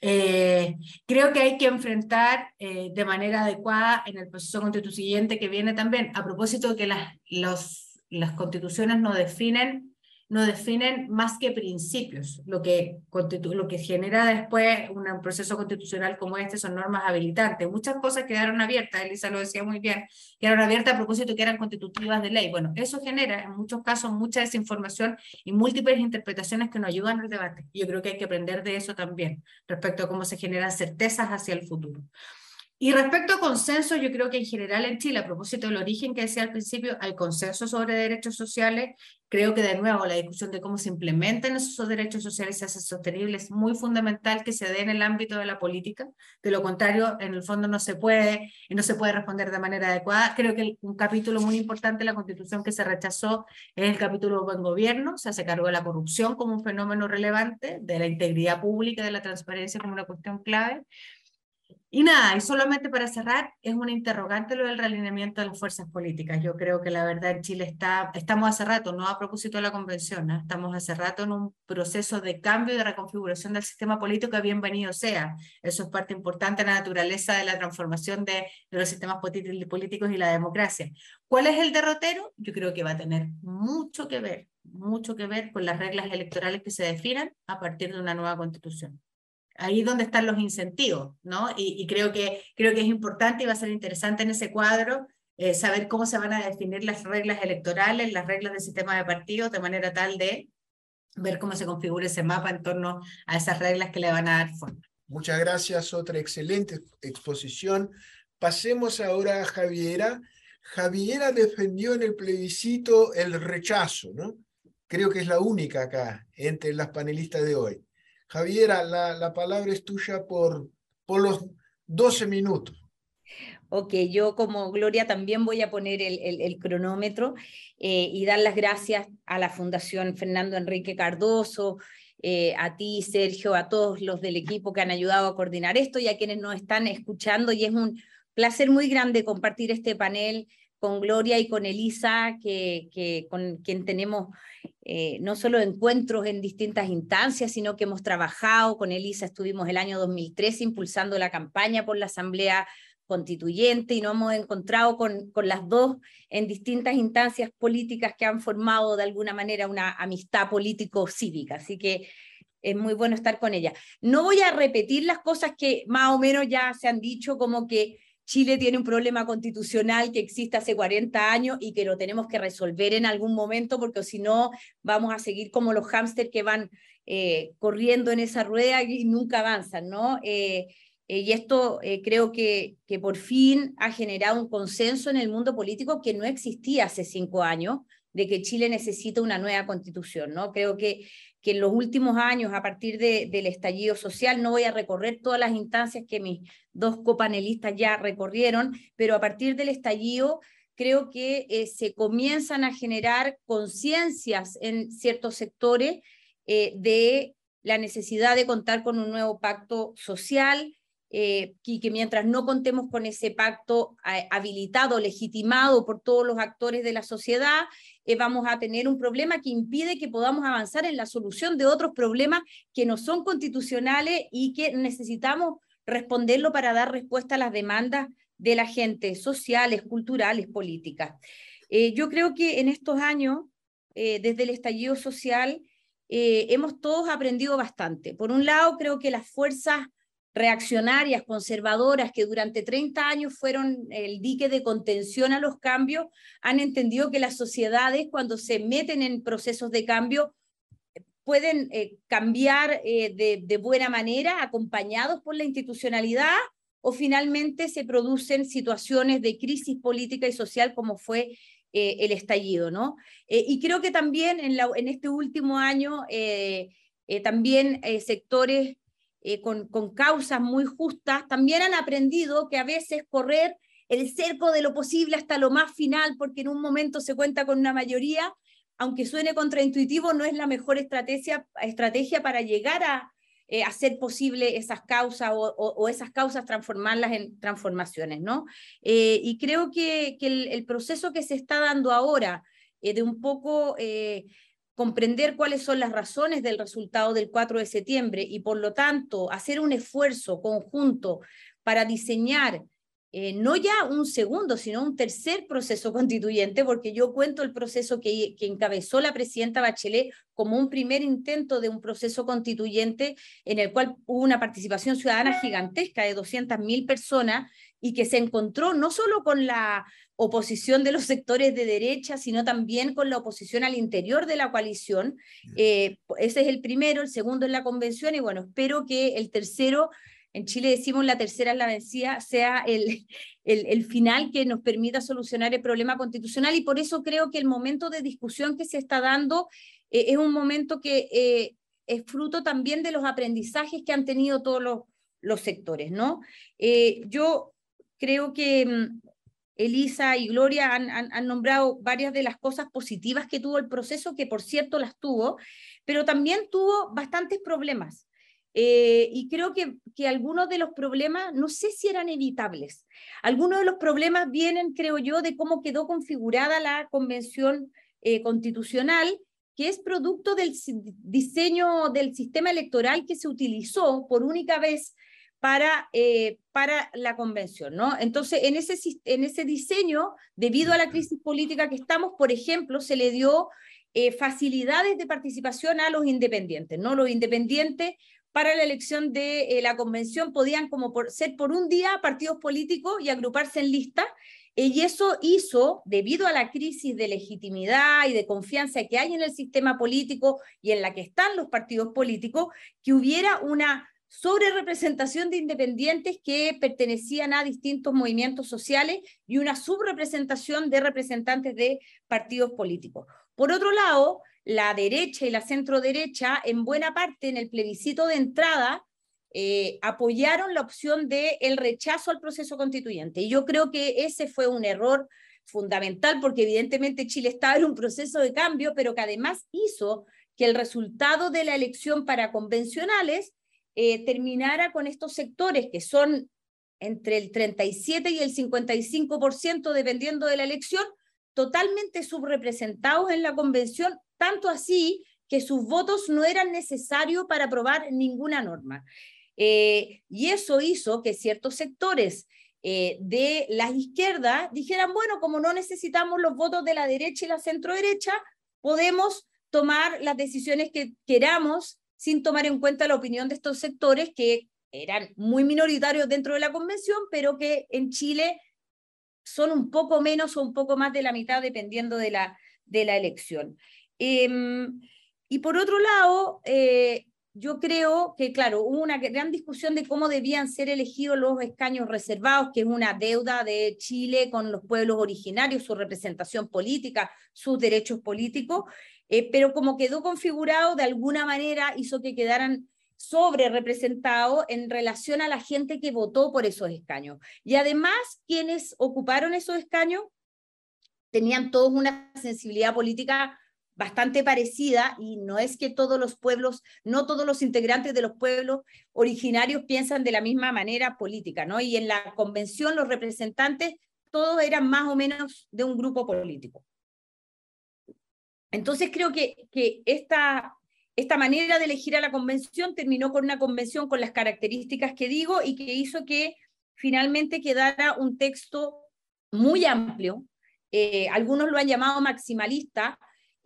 Eh, creo que hay que enfrentar eh, de manera adecuada en el proceso constituyente que viene también, a propósito de que las, las constituciones no definen no definen más que principios. Lo que, lo que genera después un proceso constitucional como este son normas habilitantes. Muchas cosas quedaron abiertas, Elisa lo decía muy bien, quedaron abiertas a propósito que eran constitutivas de ley. Bueno, eso genera en muchos casos mucha desinformación y múltiples interpretaciones que no ayudan al debate. Yo creo que hay que aprender de eso también, respecto a cómo se generan certezas hacia el futuro. Y respecto a consenso, yo creo que en general en Chile, a propósito del origen que decía al principio, hay consenso sobre derechos sociales. Creo que de nuevo la discusión de cómo se implementan esos derechos sociales y se hace sostenible es muy fundamental que se dé en el ámbito de la política. De lo contrario, en el fondo no se puede y no se puede responder de manera adecuada. Creo que un capítulo muy importante de la Constitución que se rechazó es el capítulo buen gobierno. Se cargó de la corrupción como un fenómeno relevante, de la integridad pública, de la transparencia como una cuestión clave. Y nada, y solamente para cerrar, es un interrogante lo del realineamiento de las fuerzas políticas. Yo creo que la verdad en Chile está, estamos hace rato, no a propósito de la convención, estamos hace rato en un proceso de cambio y de reconfiguración del sistema político bienvenido sea. Eso es parte importante de la naturaleza de la transformación de, de los sistemas políticos y la democracia. ¿Cuál es el derrotero? Yo creo que va a tener mucho que ver, mucho que ver con las reglas electorales que se definan a partir de una nueva constitución ahí donde están los incentivos, ¿no? Y, creo, que, creo que es importante y va a ser interesante en ese cuadro eh, saber cómo se van a definir las reglas electorales, las reglas del sistema de partidos, de manera tal de ver cómo se configura ese mapa en torno a esas reglas que le van a dar forma. Muchas gracias, otra excelente exposición. Pasemos ahora a Javiera. Javiera defendió en el plebiscito el rechazo, ¿no? Creo que es la única acá entre las panelistas de hoy. Javiera, la, la palabra es tuya por, por los 12 minutos. Ok, yo como Gloria también voy a poner el, el, cronómetro eh, y dar las gracias a la Fundación Fernando Enrique Cardoso, eh, a ti, Sergio, a todos los del equipo que han ayudado a coordinar esto y a quienes nos están escuchando. Y es un placer muy grande compartir este panel con Gloria y con Elisa, que, con quien tenemos eh, no solo encuentros en distintas instancias, sino que hemos trabajado con Elisa, estuvimos el año 2013 impulsando la campaña por la Asamblea Constituyente y nos hemos encontrado con, con las dos en distintas instancias políticas que han formado de alguna manera una amistad político-cívica. Así que es muy bueno estar con ella. No voy a repetir las cosas que más o menos ya se han dicho, como que Chile tiene un problema constitucional que existe hace 40 años y que lo tenemos que resolver en algún momento porque si no vamos a seguir como los hámsters que van eh, corriendo en esa rueda y nunca avanzan, ¿no? Eh, eh, y esto creo que, que por fin ha generado un consenso en el mundo político que no existía hace cinco años, de que Chile necesita una nueva constitución, ¿no? Creo que que en los últimos años, a partir del estallido social, no voy a recorrer todas las instancias que mis dos copanelistas ya recorrieron, pero a partir del estallido creo que eh, se comienzan a generar conciencias en ciertos sectores eh, de la necesidad de contar con un nuevo pacto social, eh, y que mientras no contemos con ese pacto habilitado, legitimado por todos los actores de la sociedad, eh, vamos a tener un problema que impide que podamos avanzar en la solución de otros problemas que no son constitucionales y que necesitamos responderlo para dar respuesta a las demandas de la gente, sociales, culturales, políticas. Eh, yo creo que en estos años, desde el estallido social, hemos todos aprendido bastante. Por un lado, creo que las fuerzas reaccionarias, conservadoras, que durante 30 años fueron el dique de contención a los cambios, han entendido que las sociedades cuando se meten en procesos de cambio pueden eh, cambiar eh, de, buena manera, acompañados por la institucionalidad, o finalmente se producen situaciones de crisis política y social como fue eh, el estallido, ¿no? y creo que también en, este último año, también sectores eh, con, causas muy justas, también han aprendido que a veces correr el cerco de lo posible hasta lo más final, porque en un momento se cuenta con una mayoría, aunque suene contraintuitivo, no es la mejor estrategia, estrategia para llegar a eh, hacer posible esas causas o, esas causas transformarlas en transformaciones, ¿no? Eh, y creo que, el, proceso que se está dando ahora, de un poco comprender cuáles son las razones del resultado del 4 de septiembre y por lo tanto hacer un esfuerzo conjunto para diseñar eh, no ya un segundo, sino un tercer proceso constituyente, porque yo cuento el proceso que, que, encabezó la presidenta Bachelet como un primer intento de un proceso constituyente en el cual hubo una participación ciudadana gigantesca de 200.000 personas y que se encontró no solo con la oposición de los sectores de derecha, sino también con la oposición al interior de la coalición. Eh, ese es el primero, el segundo en la convención y bueno, espero que el tercero en Chile decimos la tercera es la vencida, sea el, el, final que nos permita solucionar el problema constitucional y por eso creo que el momento de discusión que se está dando eh, es un momento que eh, es fruto también de los aprendizajes que han tenido todos los, los sectores, ¿no? Eh, yo creo que mm, Elisa y Gloria han, han, han, nombrado varias de las cosas positivas que tuvo el proceso, que por cierto las tuvo, pero también tuvo bastantes problemas. Eh, y creo que, que, algunos de los problemas, no sé si eran evitables. Algunos de los problemas vienen, creo yo, de cómo quedó configurada la convención eh, constitucional, que es producto del diseño del sistema electoral que se utilizó por única vez para, eh, para la convención, ¿no? Entonces, en ese, en ese diseño, debido a la crisis política que estamos, por ejemplo, se le dio facilidades de participación a los independientes, ¿no? Los independientes para la elección de eh, la convención podían como por, ser por un día partidos políticos y agruparse en lista. Eh, y eso hizo, debido a la crisis de legitimidad y de confianza que hay en el sistema político y en la que están los partidos políticos, que hubiera una sobre representación de independientes que pertenecían a distintos movimientos sociales y una subrepresentación de representantes de partidos políticos. Por otro lado, la derecha y la centro derecha, en buena parte en el plebiscito de entrada, eh, apoyaron la opción de el rechazo al proceso constituyente. Y yo creo que ese fue un error fundamental porque evidentemente Chile estaba en un proceso de cambio, pero que además hizo que el resultado de la elección para convencionales eh, terminara con estos sectores que son entre el 37 y el 55% dependiendo de la elección, totalmente subrepresentados en la convención, tanto así que sus votos no eran necesarios para aprobar ninguna norma. Eh, y eso hizo que ciertos sectores eh, de la izquierda dijeran, bueno, como no necesitamos los votos de la derecha y la centro derecha, podemos tomar las decisiones que queramos sin tomar en cuenta la opinión de estos sectores que eran muy minoritarios dentro de la convención, pero que en Chile son un poco menos o un poco más de la mitad dependiendo de la, de la elección. Em, y por otro lado, eh, yo creo que, claro, hubo una gran discusión de cómo debían ser elegidos los escaños reservados, que es una deuda de Chile con los pueblos originarios, su representación política, sus derechos políticos, eh, pero como quedó configurado, de alguna manera hizo que quedaran sobre representado en relación a la gente que votó por esos escaños. Y además, quienes ocuparon esos escaños tenían todos una sensibilidad política bastante parecida y no es que todos los pueblos, no todos los integrantes de los pueblos originarios piensan de la misma manera política, ¿no? Y en la convención los representantes todos eran más o menos de un grupo político. Entonces creo que, que esta esta manera de elegir a la convención terminó con una convención con las características que digo y que hizo que finalmente quedara un texto muy amplio. Eh, algunos lo han llamado maximalista,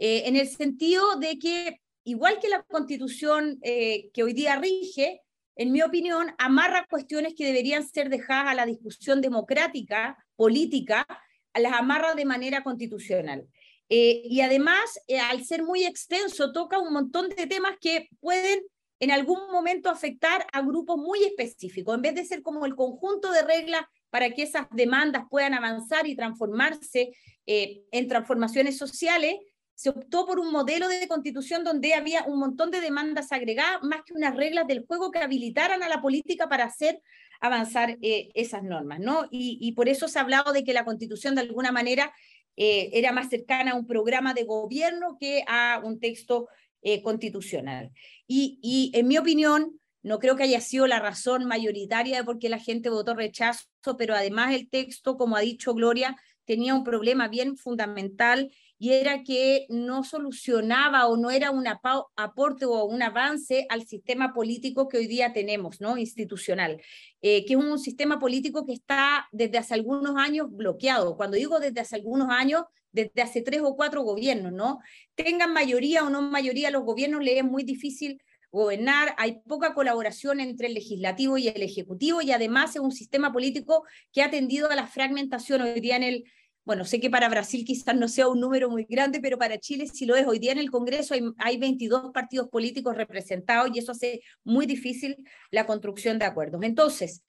eh, en el sentido de que, igual que la constitución eh, que hoy día rige, en mi opinión, amarra cuestiones que deberían ser dejadas a la discusión democrática, política, las amarra de manera constitucional. Eh, y además, eh, al ser muy extenso, toca un montón de temas que pueden en algún momento afectar a grupos muy específicos. En vez de ser como el conjunto de reglas para que esas demandas puedan avanzar y transformarse eh, en transformaciones sociales, se optó por un modelo de constitución donde había un montón de demandas agregadas, más que unas reglas del juego que habilitaran a la política para hacer avanzar esas normas, ¿no? Y, y, por eso se ha hablado de que la constitución de alguna manera eh, era más cercana a un programa de gobierno que a un texto eh, constitucional. Y, y, en mi opinión, no creo que haya sido la razón mayoritaria de por qué la gente votó rechazo, pero además el texto, como ha dicho Gloria, tenía un problema bien fundamental y era que no solucionaba o no era un aporte o un avance al sistema político que hoy día tenemos, ¿no? Institucional, eh, que es un sistema político que está desde hace algunos años bloqueado. Cuando digo desde hace algunos años, desde hace tres o cuatro gobiernos, ¿no? Tengan mayoría o no mayoría, los gobiernos les es muy difícil gobernar, hay poca colaboración entre el legislativo y el ejecutivo y además es un sistema político que ha tendido a la fragmentación hoy día en el bueno, sé que para Brasil quizás no sea un número muy grande, pero para Chile sí lo es. Hoy día en el Congreso hay, 22 partidos políticos representados y eso hace muy difícil la construcción de acuerdos. Entonces,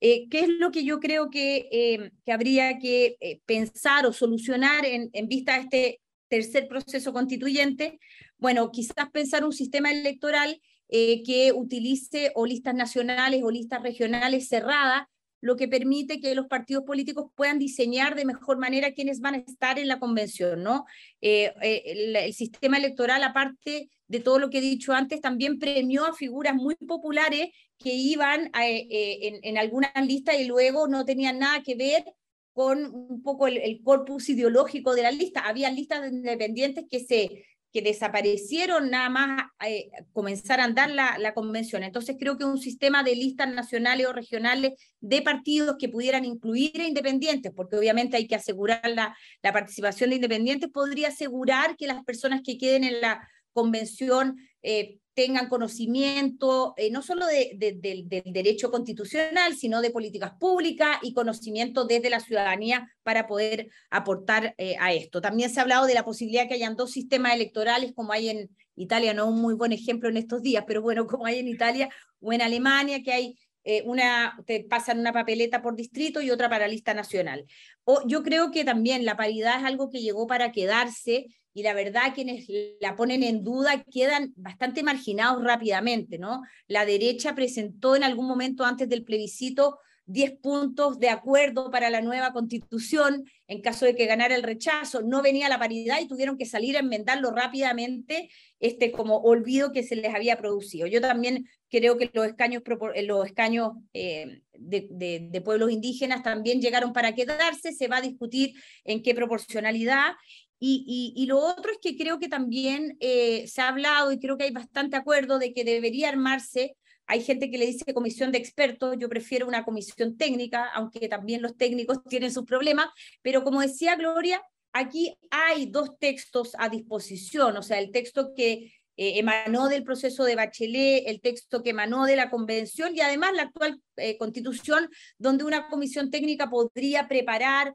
eh, ¿qué es lo que yo creo que, eh, que habría que eh, pensar o solucionar en, en vista de este tercer proceso constituyente? Bueno, quizás pensar un sistema electoral que utilice o listas nacionales o listas regionales cerradas lo que permite que los partidos políticos puedan diseñar de mejor manera quiénes van a estar en la convención, ¿no? Eh, eh, el, sistema electoral, aparte de todo lo que he dicho antes, también premió a figuras muy populares que iban eh, en, en algunas listas y luego no tenían nada que ver con un poco el, el corpus ideológico de la lista. Había listas independientes que se que desaparecieron nada más eh, comenzar a andar la, la, convención. Entonces creo que un sistema de listas nacionales o regionales de partidos que pudieran incluir a independientes, porque obviamente hay que asegurar la, la participación de independientes, podría asegurar que las personas que queden en la convención eh, tengan conocimiento eh, no solo de, del derecho constitucional, sino de políticas públicas y conocimiento desde la ciudadanía para poder aportar eh, a esto. También se ha hablado de la posibilidad que hayan dos sistemas electorales, como hay en Italia, no un muy buen ejemplo en estos días, pero bueno, como hay en Italia o en Alemania, que hay una, te pasan una papeleta por distrito y otra para lista nacional. O, yo creo que también la paridad es algo que llegó para quedarse y la verdad quienes la ponen en duda quedan bastante marginados rápidamente, ¿no? La derecha presentó en algún momento antes del plebiscito 10 puntos de acuerdo para la nueva constitución en caso de que ganara el rechazo, no venía la paridad y tuvieron que salir a enmendarlo rápidamente, este como olvido que se les había producido. Yo también creo que los escaños, los escaños eh, de, de, pueblos indígenas también llegaron para quedarse, se va a discutir en qué proporcionalidad y, lo otro es que creo que también eh, se ha hablado y creo que hay bastante acuerdo de que debería armarse. Hay gente que le dice comisión de expertos, yo prefiero una comisión técnica, aunque también los técnicos tienen sus problemas, pero como decía Gloria, aquí hay dos textos a disposición, o sea, el texto que eh, emanó del proceso de Bachelet, el texto que emanó de la convención y además la actual eh, constitución, donde una comisión técnica podría preparar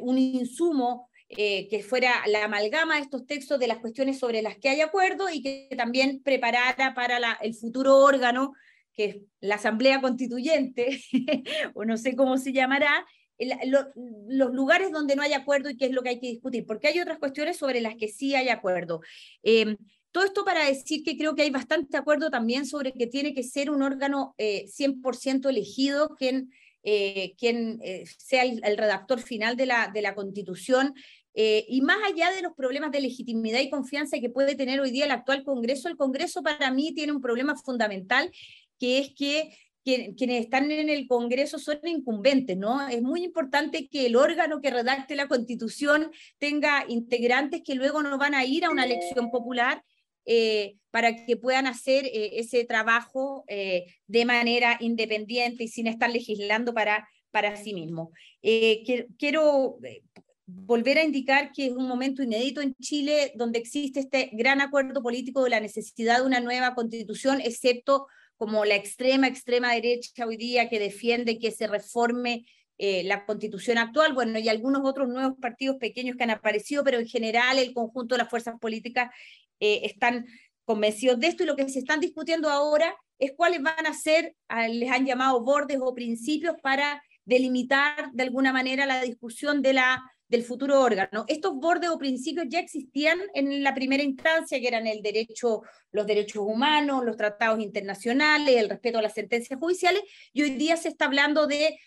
un insumo eh, que fuera la amalgama de estos textos de las cuestiones sobre las que hay acuerdo y que también preparara para el futuro órgano, que es la Asamblea Constituyente, o no sé cómo se llamará, los lugares donde no hay acuerdo y qué es lo que hay que discutir, porque hay otras cuestiones sobre las que sí hay acuerdo. Em, todo esto para decir que creo que hay bastante acuerdo también sobre que tiene que ser un órgano 100% eh, elegido quien eh, quien eh, sea el, redactor final de la, de la Constitución. Eh, y más allá de los problemas de legitimidad y confianza que puede tener hoy día el actual Congreso, el Congreso para mí tiene un problema fundamental, que es que quienes están en el Congreso son incumbentes, ¿no? Es muy importante que el órgano que redacte la Constitución tenga integrantes que luego no van a ir a una elección popular eh, para que puedan hacer eh, ese trabajo eh, de manera independiente y sin estar legislando para, para sí mismo. quiero volver a indicar que es un momento inédito en Chile donde existe este gran acuerdo político de la necesidad de una nueva constitución, excepto como la extrema, extrema derecha hoy día que defiende que se reforme la constitución actual, bueno, y algunos otros nuevos partidos pequeños que han aparecido, pero en general el conjunto de las fuerzas políticas eh, están convencidos de esto. Y lo que se están discutiendo ahora es cuáles van a ser, les han llamado bordes o principios para delimitar de alguna manera la discusión de la, del futuro órgano. Estos bordes o principios ya existían en la primera instancia, que eran el derecho, los derechos humanos, los tratados internacionales, el respeto a las sentencias judiciales, y hoy día se está hablando de,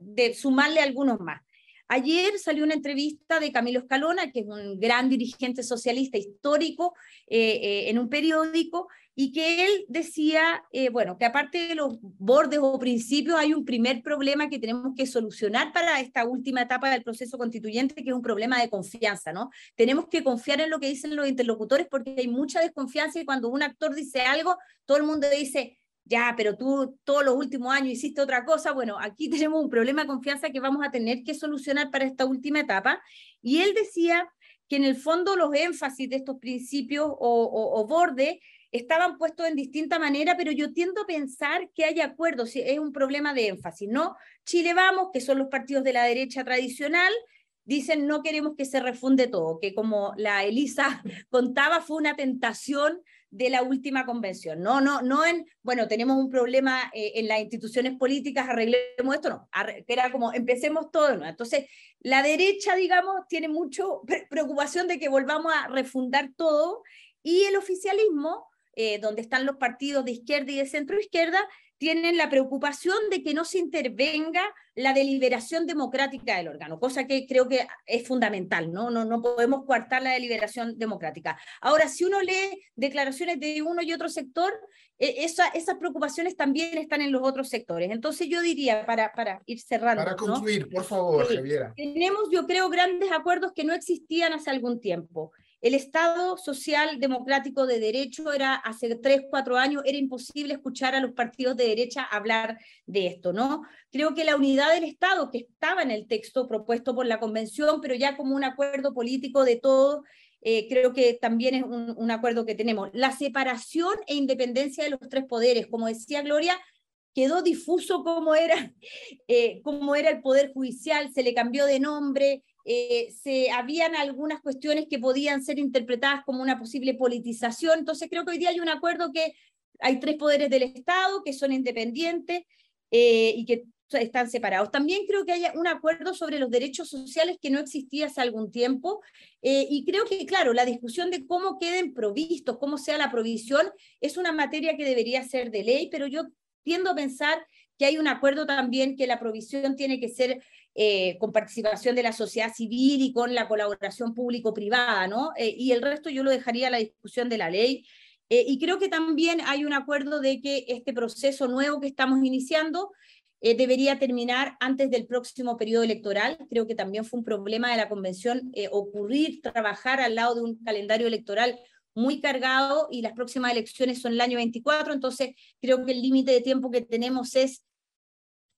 de sumarle algunos más. Ayer salió una entrevista de Camilo Escalona, que es un gran dirigente socialista histórico eh, eh, en un periódico, y que él decía, eh, bueno, que aparte de los bordes o principios, hay un primer problema que tenemos que solucionar para esta última etapa del proceso constituyente, que es un problema de confianza, ¿no? Tenemos que confiar en lo que dicen los interlocutores porque hay mucha desconfianza y cuando un actor dice algo, todo el mundo dice, ya, pero tú todos los últimos años hiciste otra cosa. Bueno, aquí tenemos un problema de confianza que vamos a tener que solucionar para esta última etapa. Y él decía que en el fondo los énfasis de estos principios o, o, bordes estaban puestos en distinta manera, pero yo tiendo a pensar que hay acuerdos, es un problema de énfasis, ¿no? Chile Vamos, que son los partidos de la derecha tradicional, dicen no queremos que se refunde todo, que como la Elisa contaba fue una tentación de la última convención. No, no, no en, bueno, tenemos un problema eh, en las instituciones políticas, arreglemos esto, no, era como empecemos todo, ¿no? Entonces, la derecha, digamos, tiene mucho preocupación de que volvamos a refundar todo y el oficialismo, eh, donde están los partidos de izquierda y de centro izquierda, tienen la preocupación de que no se intervenga la deliberación democrática del órgano, cosa que creo que es fundamental, ¿no? No, no podemos coartar la deliberación democrática. Ahora, si uno lee declaraciones de uno y otro sector, e, esa, esas preocupaciones también están en los otros sectores. Entonces yo diría, para, para ir cerrando. Para concluir, por favor, Javiera. Tenemos, yo creo, grandes acuerdos que no existían hace algún tiempo. El Estado social democrático de derecho era hace tres, cuatro años, era imposible escuchar a los partidos de derecha hablar de esto, ¿no? Creo que la unidad del Estado, que estaba en el texto propuesto por la Convención, pero ya como un acuerdo político de todo, eh, creo que también es un, acuerdo que tenemos. La separación e independencia de los tres poderes, como decía Gloria, quedó difuso cómo era, eh, cómo era el Poder Judicial, se le cambió de nombre, eh, se, habían algunas cuestiones que podían ser interpretadas como una posible politización. Entonces creo que hoy día hay un acuerdo que hay tres poderes del Estado que son independientes eh, y que están separados. También creo que hay un acuerdo sobre los derechos sociales que no existía hace algún tiempo eh, y creo que, claro, la discusión de cómo queden provistos, cómo sea la provisión, es una materia que debería ser de ley, pero yo tiendo a pensar que hay un acuerdo también que la provisión tiene que ser eh, con participación de la sociedad civil y con la colaboración público-privada, ¿no? Eh, y el resto yo lo dejaría a la discusión de la ley. Eh, y creo que también hay un acuerdo de que este proceso nuevo que estamos iniciando debería terminar antes del próximo periodo electoral. Creo que también fue un problema de la convención ocurrir, trabajar al lado de un calendario electoral muy cargado y las próximas elecciones son el año 24, entonces creo que el límite de tiempo que tenemos es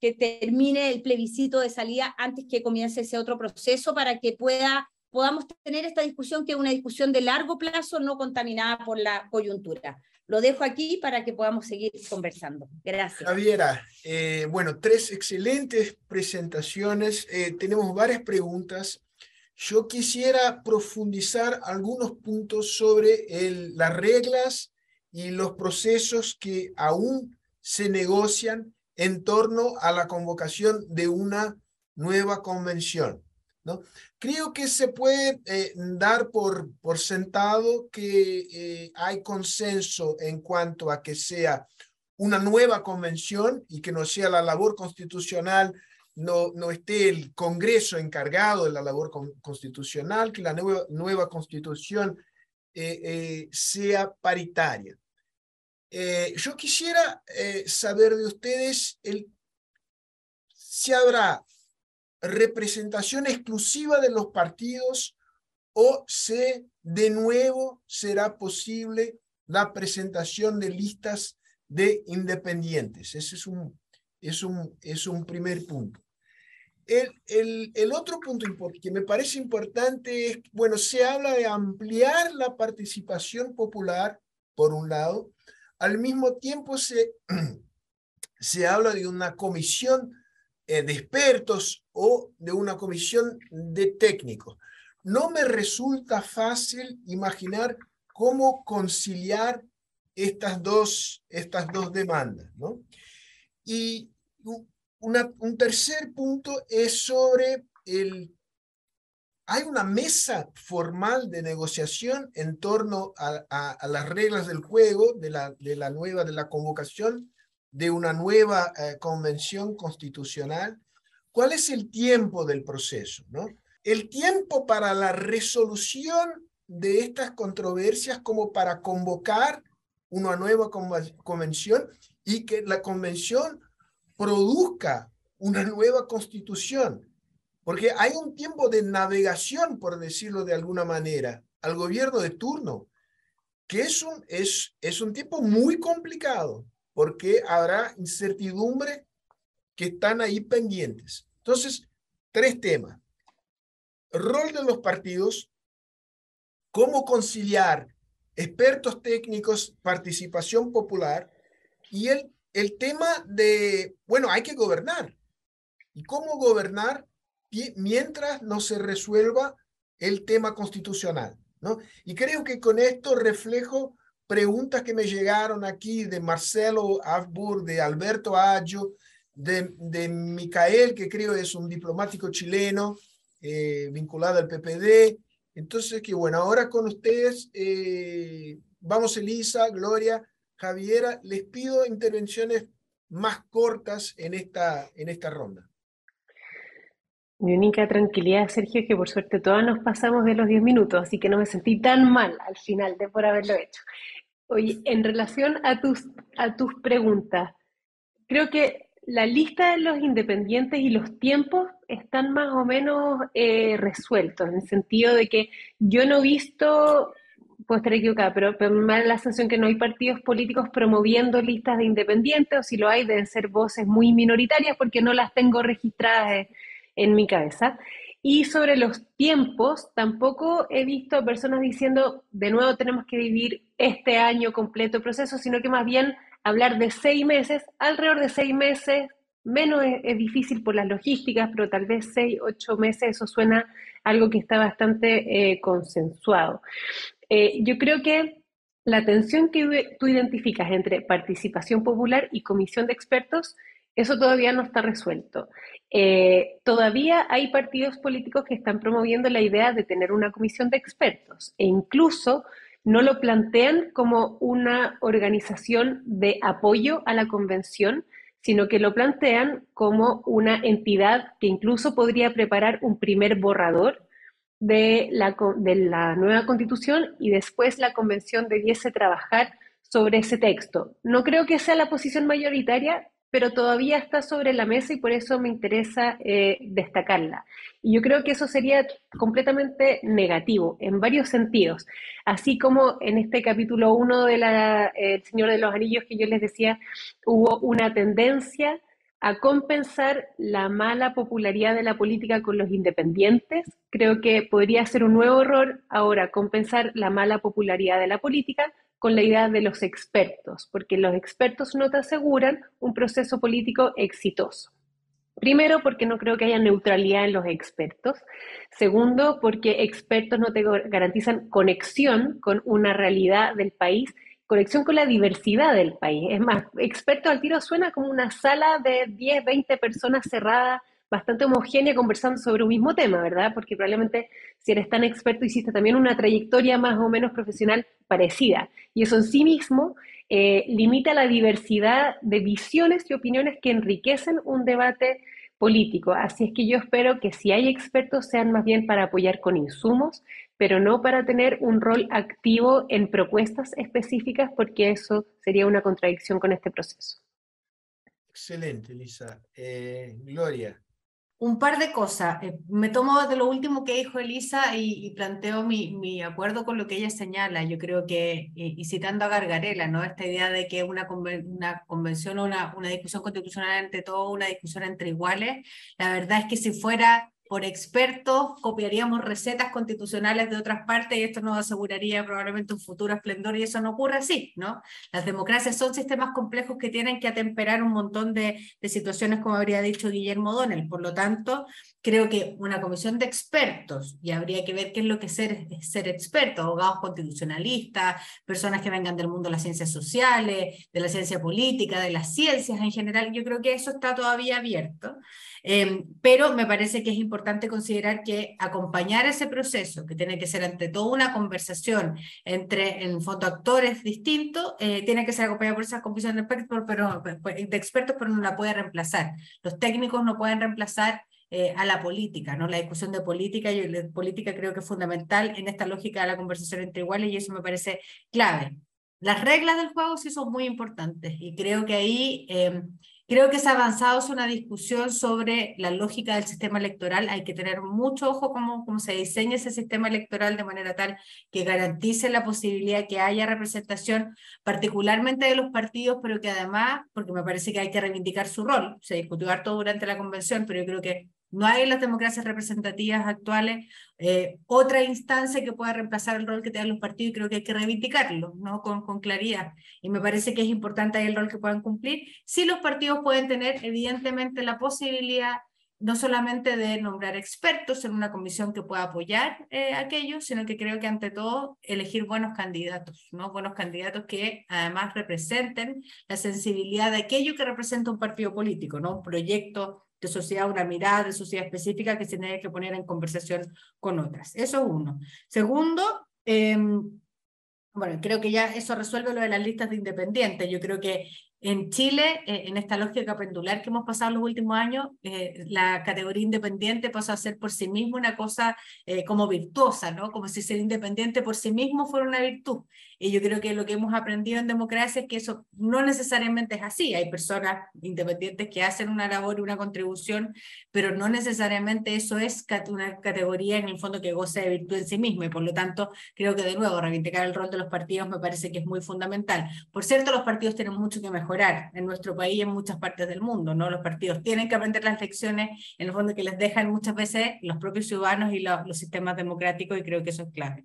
que termine el plebiscito de salida antes que comience ese otro proceso para que pueda, podamos tener esta discusión que es una discusión de largo plazo no contaminada por la coyuntura. Lo dejo aquí para que podamos seguir conversando. Gracias. Javiera, eh, bueno, tres excelentes presentaciones. Eh, tenemos varias preguntas. Yo quisiera profundizar algunos puntos sobre el, las reglas y los procesos que aún se negocian en torno a la convocación de una nueva convención. ¿no? Creo que se puede eh, dar por, por sentado que eh, hay consenso en cuanto a que sea una nueva convención y que no sea la labor constitucional, no, no esté el Congreso encargado de la labor constitucional, que la nueva, nueva constitución eh, sea paritaria. Eh, yo quisiera eh, saber de ustedes si habrá representación exclusiva de los partidos o si de nuevo será posible la presentación de listas de independientes. Ese es un, es un, es un primer punto. El, el, el, otro punto que me parece importante es, bueno, se habla de ampliar la participación popular, por un lado, al mismo tiempo se, se habla de una comisión eh, de expertos o de una comisión de técnicos. No me resulta fácil imaginar cómo conciliar estas dos, estas dos demandas. ¿no? Y un tercer punto es sobre el hay una mesa formal de negociación en torno a, las reglas del juego de la, nueva, de la convocación de una nueva eh, convención constitucional, ¿cuál es el tiempo del proceso? ¿no? El tiempo para la resolución de estas controversias como para convocar una nueva convención y que la convención produzca una nueva constitución. Porque hay un tiempo de navegación, por decirlo de alguna manera, al gobierno de turno, que es un, es, es un tiempo muy complicado, porque habrá incertidumbre que están ahí pendientes. Entonces, tres temas. Rol de los partidos, cómo conciliar expertos técnicos, participación popular y el, el tema de, bueno, hay que gobernar. ¿Y cómo gobernar mientras no se resuelva el tema constitucional? ¿no? Y creo que con esto reflejo preguntas que me llegaron aquí de Marcelo Afbur, de Alberto Ayo, de, Micael, que creo es un diplomático chileno eh, vinculado al PPD, entonces, que bueno, ahora con ustedes, eh, vamos Elisa, Gloria, Javiera, les pido intervenciones más cortas en esta, en esta ronda. Mi única tranquilidad, Sergio, es que por suerte todas nos pasamos de los 10 minutos, así que no me sentí tan mal al final de por haberlo hecho. Oye, en relación a tus, a tus preguntas, creo que la lista de los independientes y los tiempos están más o menos eh, resueltos, en el sentido de que yo no he visto, puedo estar equivocada, pero, me da la sensación que no hay partidos políticos promoviendo listas de independientes, o si lo hay, deben ser voces muy minoritarias porque no las tengo registradas en, mi cabeza. Y sobre los tiempos, tampoco he visto personas diciendo, de nuevo tenemos que vivir este año completo proceso, sino que más bien hablar de seis meses, alrededor de seis meses, menos es, difícil por las logísticas, pero tal vez seis, ocho meses, eso suena algo que está bastante eh, consensuado. Eh, yo creo que la tensión que tú identificas entre participación popular y comisión de expertos, eso todavía no está resuelto. Eh, todavía hay partidos políticos que están promoviendo la idea de tener una comisión de expertos e incluso no lo plantean como una organización de apoyo a la convención, sino que lo plantean como una entidad que incluso podría preparar un primer borrador de la, de la nueva constitución y después la convención debiese trabajar sobre ese texto. No creo que sea la posición mayoritaria, pero todavía está sobre la mesa y por eso me interesa eh, destacarla. Y yo creo que eso sería completamente negativo en varios sentidos. Así como en este capítulo 1 de la, El Señor de los Anillos que yo les decía, hubo una tendencia a compensar la mala popularidad de la política con los independientes. Creo que podría ser un nuevo error ahora compensar la mala popularidad de la política con la idea de los expertos, porque los expertos no te aseguran un proceso político exitoso. Primero, porque no creo que haya neutralidad en los expertos. Segundo, porque expertos no te garantizan conexión con una realidad del país, conexión con la diversidad del país. Es más, experto al tiro suena como una sala de 10, 20 personas cerradas bastante homogénea conversando sobre un mismo tema, ¿verdad? Porque probablemente si eres tan experto hiciste también una trayectoria más o menos profesional parecida. Y eso en sí mismo eh, limita la diversidad de visiones y opiniones que enriquecen un debate político. Así es que yo espero que si hay expertos sean más bien para apoyar con insumos, pero no para tener un rol activo en propuestas específicas, porque eso sería una contradicción con este proceso. Excelente, Lisa. Eh, Gloria un par de cosas. Eh, me tomo de lo último que dijo Elisa y, planteo mi, mi, acuerdo con lo que ella señala. Yo creo que, y, citando a Gargarela, ¿no? esta idea de que una, una convención o una, una discusión constitucional ante todo, una discusión entre iguales, la verdad es que si fuera por expertos, copiaríamos recetas constitucionales de otras partes y esto nos aseguraría probablemente un futuro esplendor y eso no ocurre así, ¿no? Las democracias son sistemas complejos que tienen que atemperar un montón de, situaciones, como habría dicho Guillermo Donnell. Por lo tanto, creo que una comisión de expertos, y habría que ver qué es lo que es ser, ser experto, abogados constitucionalistas, personas que vengan del mundo de las ciencias sociales, de la ciencia política, de las ciencias en general, yo creo que eso está todavía abierto. Em, pero me parece que es importante considerar que acompañar ese proceso, que tiene que ser ante todo una conversación entre, en fondo, actores distintos, eh, tiene que ser acompañado por esas comisiones de expertos, pero, de expertos, pero no la puede reemplazar. Los técnicos no pueden reemplazar eh, a la política, ¿no? La discusión de política, y la política creo que es fundamental en esta lógica de la conversación entre iguales y eso me parece clave. Las reglas del juego sí son muy importantes y creo que ahí, em, creo que se ha avanzado una discusión sobre la lógica del sistema electoral. Hay que tener mucho ojo cómo, cómo se diseña ese sistema electoral de manera tal que garantice la posibilidad que haya representación, particularmente de los partidos, pero que además, porque me parece que hay que reivindicar su rol, se discutió harto durante la convención, pero yo creo que no hay en las democracias representativas actuales eh, otra instancia que pueda reemplazar el rol que tienen los partidos y creo que hay que reivindicarlo ¿no? con, con claridad. Y me parece que es importante el rol que puedan cumplir. Sí los partidos pueden tener evidentemente la posibilidad no solamente de nombrar expertos en una comisión que pueda apoyar eh, aquello, sino que creo que ante todo elegir buenos candidatos, ¿no? Buenos candidatos que además representen la sensibilidad de aquello que representa un partido político, ¿no? Un proyecto de sociedad, una mirada de sociedad específica que se tiene que poner en conversación con otras. Eso es uno. Segundo, em, bueno, creo que ya eso resuelve lo de las listas de independientes. Yo creo que en Chile, eh, en esta lógica pendular que hemos pasado los últimos años, eh, la categoría independiente pasa a ser por sí mismo una cosa eh, como virtuosa, ¿no? Como si ser independiente por sí mismo fuera una virtud. Y yo creo que lo que hemos aprendido en democracia es que eso no necesariamente es así. Hay personas independientes que hacen una labor, una contribución, pero no necesariamente eso es una categoría en el fondo que goce de virtud en sí misma. Y por lo tanto, creo que de nuevo, reivindicar el rol de los partidos me parece que es muy fundamental. Por cierto, los partidos tienen mucho que mejorar en nuestro país y en muchas partes del mundo. ¿no? Los partidos tienen que aprender las lecciones, en el fondo, que les dejan muchas veces los propios ciudadanos y los sistemas democráticos, y creo que eso es clave.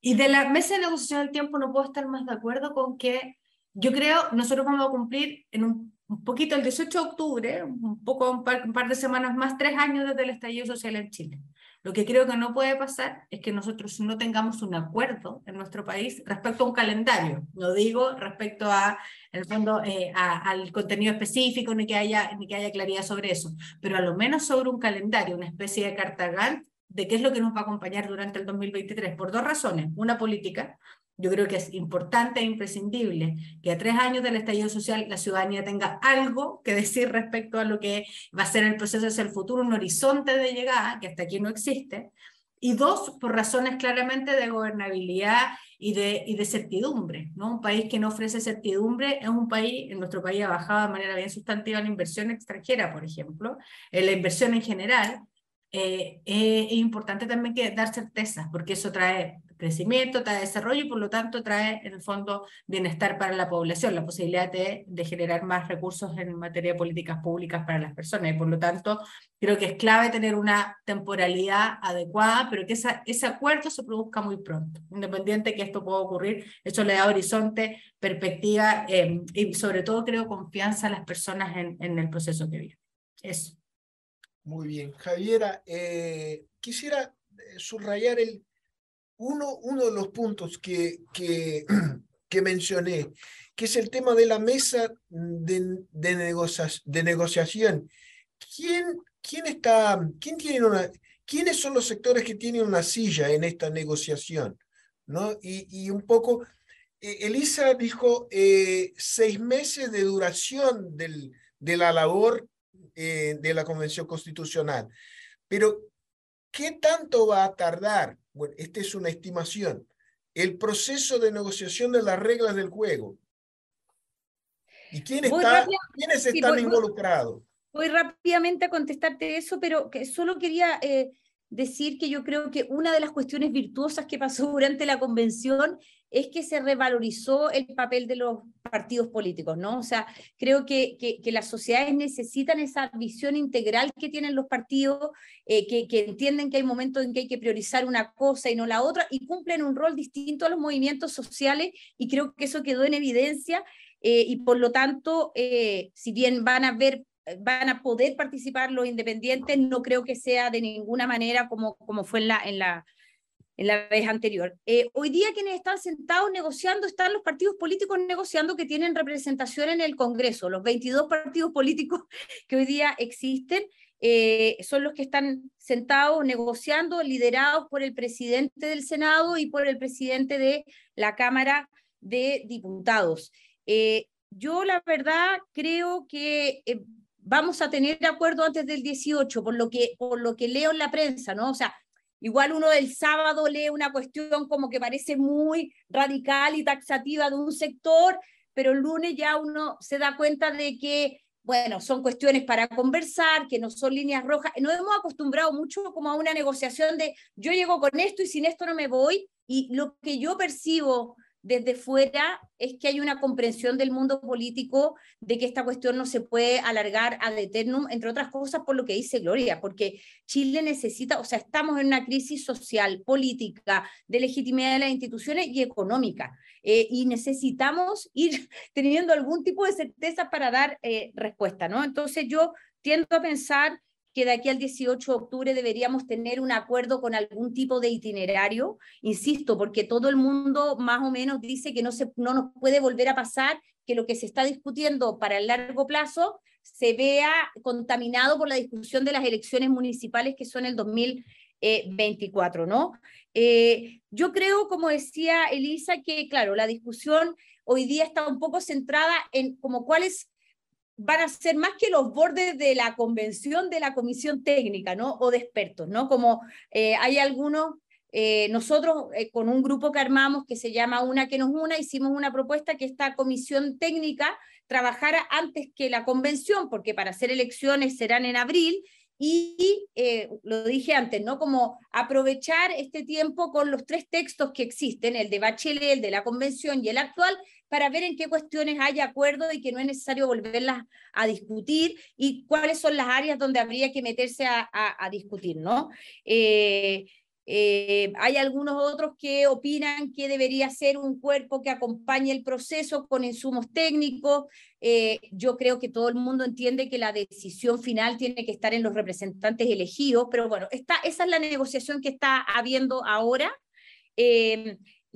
Y de la mesa de negociación del tiempo no puedo estar más de acuerdo con que yo creo nosotros vamos a cumplir en un, poquito el 18 de octubre, un poco un par, un par, de semanas más, tres años desde el estallido social en Chile. Lo que creo que no puede pasar es que nosotros no tengamos un acuerdo en nuestro país respecto a un calendario. Lo digo respecto a, el fondo, eh, al contenido específico, ni que, haya, ni que haya claridad sobre eso, pero a lo menos sobre un calendario, una especie de carta de qué es lo que nos va a acompañar durante el 2023, por dos razones. Una política, yo creo que es importante e imprescindible que a tres años del estallido social la ciudadanía tenga algo que decir respecto a lo que va a ser el proceso hacia el futuro, un horizonte de llegada que hasta aquí no existe. Y dos, por razones claramente de gobernabilidad y de, y de certidumbre. ¿no? Un país que no ofrece certidumbre es un país, en nuestro país ha bajado de manera bien sustantiva la inversión extranjera, por ejemplo, en la inversión en general, eh, es importante también que dar certezas, porque eso trae crecimiento, trae desarrollo y por lo tanto trae en el fondo bienestar para la población, la posibilidad de, de, generar más recursos en materia de políticas públicas para las personas. Y por lo tanto, creo que es clave tener una temporalidad adecuada, pero que esa, ese acuerdo se produzca muy pronto, independiente que esto pueda ocurrir. Eso le da horizonte, perspectiva eh, y sobre todo creo confianza a las personas en, en el proceso que viven. Eso. Muy bien. Javiera, eh, quisiera eh, subrayar el, uno, uno de los puntos que, que, mencioné, que es el tema de la mesa de, de, de negociación. ¿Quién, quién está, quién tiene una, ¿Quiénes son los sectores que tienen una silla en esta negociación? ¿No? Y, y un poco, eh, Elisa dijo seis meses de duración del, de la labor eh, de la Convención Constitucional. Pero, ¿qué tanto va a tardar? Bueno, esta es una estimación. El proceso de negociación de las reglas del juego. ¿Y quién está, quiénes están involucrados? Voy rápidamente a contestarte eso, pero que solo quería eh, decir que yo creo que una de las cuestiones virtuosas que pasó durante la convención es que se revalorizó el papel de los partidos políticos, ¿no? O sea, creo que, que, las sociedades necesitan esa visión integral que tienen los partidos, eh, que, que, entienden que hay momentos en que hay que priorizar una cosa y no la otra, y cumplen un rol distinto a los movimientos sociales, y creo que eso quedó en evidencia, eh, y por lo tanto, eh, si bien van a ver van a poder participar los independientes, no creo que sea de ninguna manera como, como fue en la, en la, en la vez anterior. Eh, hoy día quienes están sentados negociando están los partidos políticos negociando que tienen representación en el Congreso, los 22 partidos políticos que hoy día existen. eh, son los que están sentados negociando, liderados por el presidente del Senado y por el presidente de la Cámara de Diputados. Eh, yo la verdad creo que vamos a tener acuerdo antes del 18, por lo, que, por lo que leo en la prensa, ¿no? O sea, igual uno el sábado lee una cuestión como que parece muy radical y taxativa de un sector, pero el lunes ya uno se da cuenta de que bueno, son cuestiones para conversar, que no son líneas rojas. Nos hemos acostumbrado mucho como a una negociación de yo llego con esto y sin esto no me voy. Y lo que yo percibo desde fuera es que hay una comprensión del mundo político de que esta cuestión no se puede alargar ad eternum, entre otras cosas por lo que dice Gloria, porque Chile necesita, o sea, estamos en una crisis social, política, de legitimidad de las instituciones y económica, eh, y necesitamos ir teniendo algún tipo de certeza para dar eh, respuesta, ¿no? Entonces yo tiendo a pensar que de aquí al 18 de octubre deberíamos tener un acuerdo con algún tipo de itinerario, insisto, porque todo el mundo más o menos dice que no, se, no nos puede volver a pasar que lo que se está discutiendo para el largo plazo se vea contaminado por la discusión de las elecciones municipales que son el 2024, ¿no? Eh, yo creo, como decía Elisa, que claro, la discusión hoy día está un poco centrada en como cuáles van a ser más que los bordes de la convención de la comisión técnica, ¿no? O de expertos, ¿no? Como eh, hay algunos, eh, nosotros eh, con un grupo que armamos que se llama Una que nos una, hicimos una propuesta que esta comisión técnica trabajara antes que la convención, porque para hacer elecciones serán en abril, y lo dije antes, ¿no? Como aprovechar este tiempo con los tres textos que existen, el de Bachelet, el de la convención y el actual, para ver en qué cuestiones hay acuerdo y que no es necesario volverlas a discutir y cuáles son las áreas donde habría que meterse a, discutir, ¿no? Eh, eh, hay algunos otros que opinan que debería ser un cuerpo que acompañe el proceso con insumos técnicos. Eh, yo creo que todo el mundo entiende que la decisión final tiene que estar en los representantes elegidos, pero bueno, esa es la negociación que está habiendo ahora.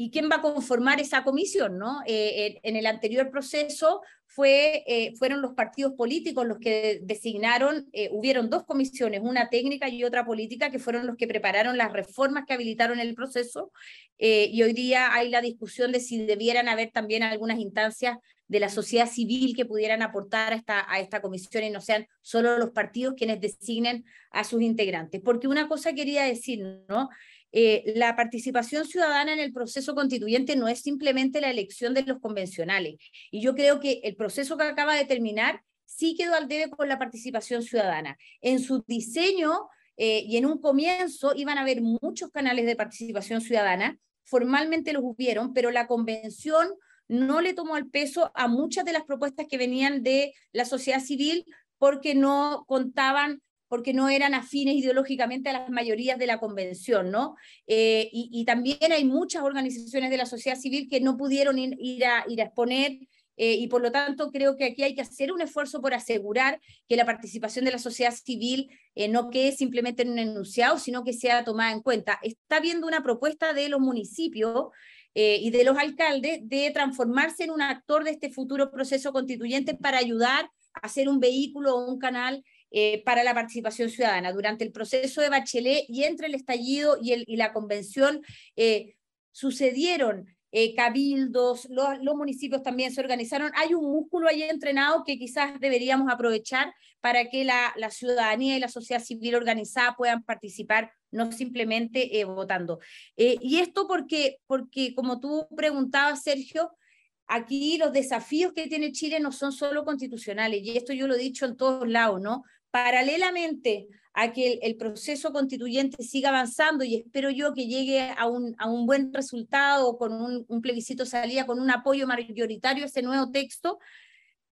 ¿Y quién va a conformar esa comisión? ¿no? Eh, en el anterior proceso fue, eh, fueron los partidos políticos los que designaron, eh, hubieron dos comisiones, una técnica y otra política, que fueron los que prepararon las reformas que habilitaron el proceso. y hoy día hay la discusión de si debieran haber también algunas instancias de la sociedad civil que pudieran aportar a esta, a esta comisión y no sean solo los partidos quienes designen a sus integrantes. Porque una cosa quería decir, ¿no? Eh, la participación ciudadana en el proceso constituyente no es simplemente la elección de los convencionales. Y yo creo que el proceso que acaba de terminar sí quedó al debe con la participación ciudadana. En su diseño eh, y en un comienzo iban a haber muchos canales de participación ciudadana, formalmente los hubieron, pero la convención no le tomó el peso a muchas de las propuestas que venían de la sociedad civil porque no contaban porque no eran afines ideológicamente a las mayorías de la convención, ¿no? Eh, y, también hay muchas organizaciones de la sociedad civil que no pudieron ir, a, exponer eh, y por lo tanto creo que aquí hay que hacer un esfuerzo por asegurar que la participación de la sociedad civil eh, no quede simplemente en un enunciado, sino que sea tomada en cuenta. Está viendo una propuesta de los municipios y de los alcaldes de transformarse en un actor de este futuro proceso constituyente para ayudar a hacer un vehículo o un canal eh, para la participación ciudadana. Durante el proceso de Bachelet y entre el estallido y, el, y la convención eh, sucedieron eh, cabildos, los, los, municipios también se organizaron. Hay un músculo ahí entrenado que quizás deberíamos aprovechar para que la, la ciudadanía y la sociedad civil organizada puedan participar, no simplemente votando. y esto porque, porque, como tú preguntabas, Sergio, aquí los desafíos que tiene Chile no son solo constitucionales, y esto yo lo he dicho en todos lados, ¿no? Paralelamente a que el, proceso constituyente siga avanzando y espero yo que llegue a un, a un buen resultado con un, un plebiscito salida, con un apoyo mayoritario a ese nuevo texto,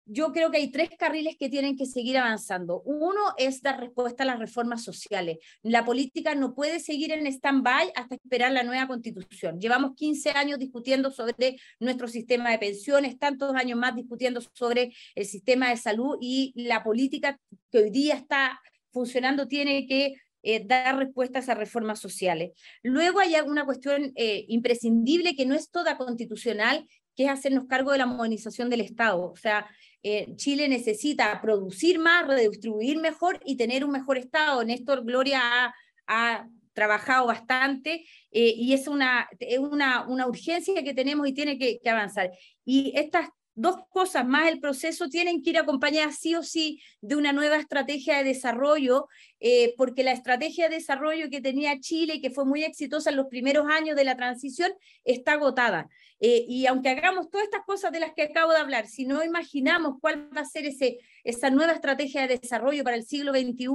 yo creo que hay tres carriles que tienen que seguir avanzando. Uno es dar respuesta a las reformas sociales. La política no puede seguir en stand-by hasta esperar la nueva constitución. Llevamos 15 años discutiendo sobre nuestro sistema de pensiones, tantos años más discutiendo sobre el sistema de salud y la política que hoy día está funcionando tiene que eh, dar respuesta a reformas sociales. Luego hay una cuestión eh, imprescindible que no es toda constitucional, que es hacernos cargo de la modernización del Estado. O sea, eh, Chile necesita producir más, redistribuir mejor y tener un mejor Estado. Néstor Gloria ha, trabajado bastante eh, y es una, una, una, urgencia que tenemos y tiene que, que avanzar. Y estas dos cosas más el proceso tienen que ir acompañadas sí o sí de una nueva estrategia de desarrollo, eh, porque la estrategia de desarrollo que tenía Chile, que fue muy exitosa en los primeros años de la transición, está agotada. Eh, y aunque hagamos todas estas cosas de las que acabo de hablar, si no imaginamos cuál va a ser ese, esa nueva estrategia de desarrollo para el siglo XXI,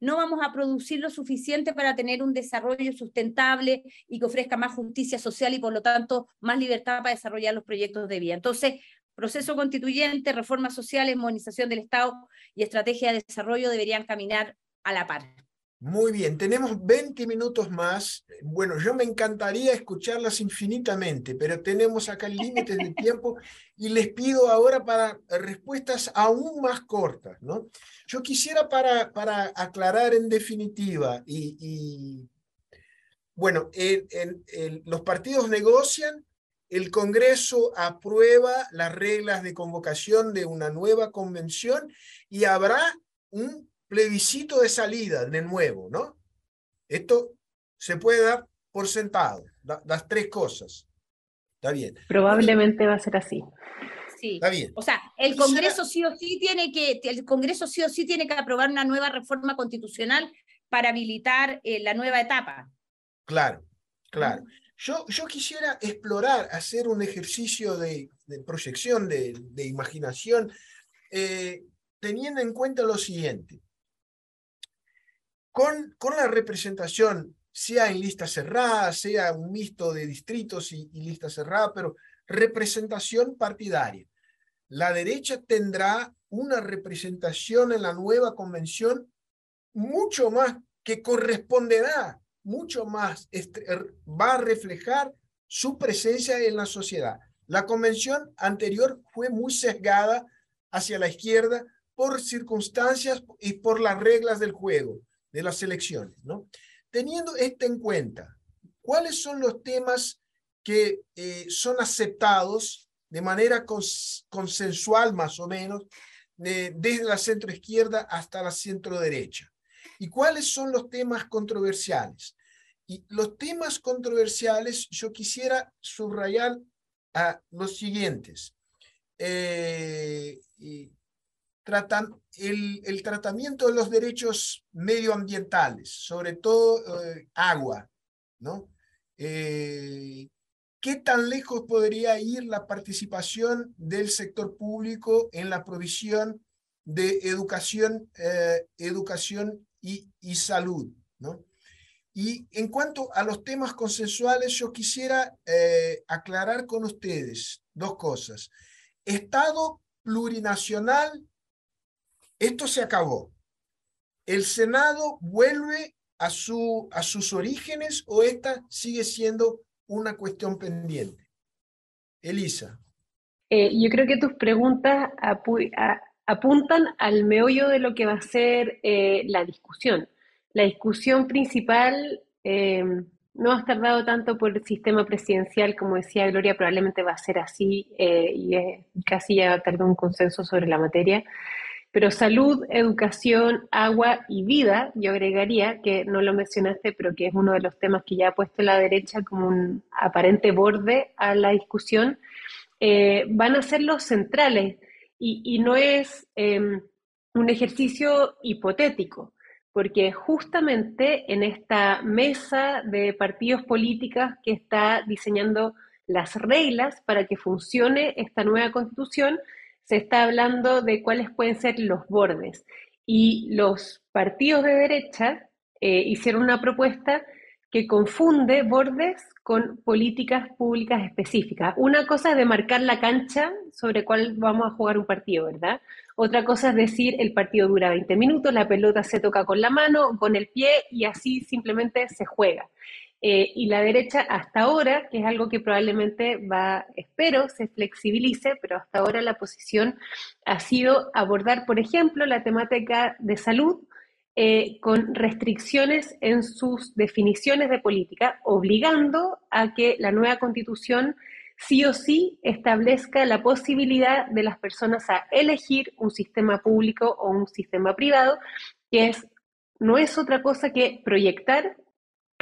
no vamos a producir lo suficiente para tener un desarrollo sustentable y que ofrezca más justicia social y por lo tanto más libertad para desarrollar los proyectos de vida. Entonces, Proceso constituyente, reformas sociales, modernización del Estado y estrategia de desarrollo deberían caminar a la par. Muy bien, tenemos 20 minutos más. Bueno, yo me encantaría escucharlas infinitamente, pero tenemos acá límites de tiempo y les pido ahora para respuestas aún más cortas, ¿no? Yo quisiera para, para aclarar en definitiva y, bueno, los partidos negocian el Congreso aprueba las reglas de convocación de una nueva convención y habrá un plebiscito de salida de nuevo, ¿no? Esto se puede dar por sentado, las tres cosas. Está bien. Probablemente va a ser así. Sí. Está bien. O sea, el Congreso sí o sí tiene que, el Congreso sí o sí tiene que aprobar una nueva reforma constitucional para habilitar eh, la nueva etapa. Claro, claro. Yo, quisiera explorar, hacer un ejercicio de, proyección, de, imaginación, eh, teniendo en cuenta lo siguiente. Con, con, la representación, sea en lista cerrada, sea un mixto de distritos y, y lista cerrada, pero representación partidaria. La derecha tendrá una representación en la nueva convención mucho más que corresponderá mucho más, er, va a reflejar su presencia en la sociedad. La convención anterior fue muy sesgada hacia la izquierda por circunstancias y por las reglas del juego, de las elecciones. ¿no? Teniendo esto en cuenta, ¿cuáles son los temas que eh, son aceptados de manera consensual más o menos desde la centro izquierda hasta la centro derecha? ¿Y cuáles son los temas controversiales? Y los temas controversiales, yo quisiera subrayar a los siguientes. Eh, tratan, el, tratamiento de los derechos medioambientales, sobre todo eh, agua, ¿no? Eh, ¿Qué tan lejos podría ir la participación del sector público en la provisión de educación, educación y, y salud? ¿no? Y en cuanto a los temas consensuales, yo quisiera eh, aclarar con ustedes dos cosas. Estado plurinacional, esto se acabó. ¿El Senado vuelve a, su, a sus orígenes o esta sigue siendo una cuestión pendiente? Elisa. Eh, yo creo que tus preguntas apuntan al meollo de lo que va a ser eh, la discusión. La discusión principal eh, no ha tardado tanto por el sistema presidencial, como decía Gloria, probablemente va a ser así eh, y casi ya tardó un consenso sobre la materia. Pero salud, educación, agua y vida, yo agregaría, que no lo mencionaste, pero que es uno de los temas que ya ha puesto la derecha como un aparente borde a la discusión, eh, van a ser los centrales. Y, y no es un ejercicio hipotético porque justamente en esta mesa de partidos políticos que está diseñando las reglas para que funcione esta nueva constitución, se está hablando de cuáles pueden ser los bordes. Y los partidos de derecha eh, hicieron una propuesta que confunde bordes con políticas públicas específicas. Una cosa es demarcar la cancha sobre cuál vamos a jugar un partido, ¿verdad? Otra cosa es decir, el partido dura 20 minutos, la pelota se toca con la mano, con el pie y así simplemente se juega. Eh, y la derecha hasta ahora, que es algo que probablemente va, espero, se flexibilice, pero hasta ahora la posición ha sido abordar, por ejemplo, la temática de salud eh, con restricciones en sus definiciones de política, obligando a que la nueva constitución sí o sí establezca la posibilidad de las personas a elegir un sistema público o un sistema privado, que es, no es otra cosa que proyectar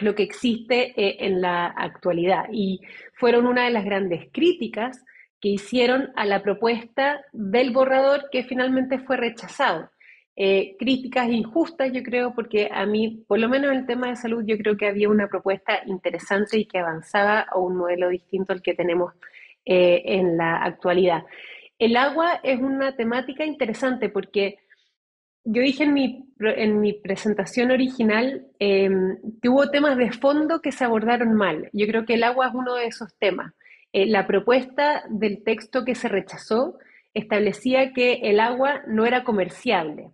lo que existe eh, en la actualidad. Y fueron una de las grandes críticas que hicieron a la propuesta del borrador que finalmente fue rechazado. Eh, críticas injustas, yo creo, porque a mí, por lo menos en el tema de salud, yo creo que había una propuesta interesante y que avanzaba a un modelo distinto al que tenemos eh, en la actualidad. El agua es una temática interesante porque yo dije en mi, en mi presentación original em, que hubo temas de fondo que se abordaron mal. Yo creo que el agua es uno de esos temas. Eh, la propuesta del texto que se rechazó establecía que el agua no era comerciable.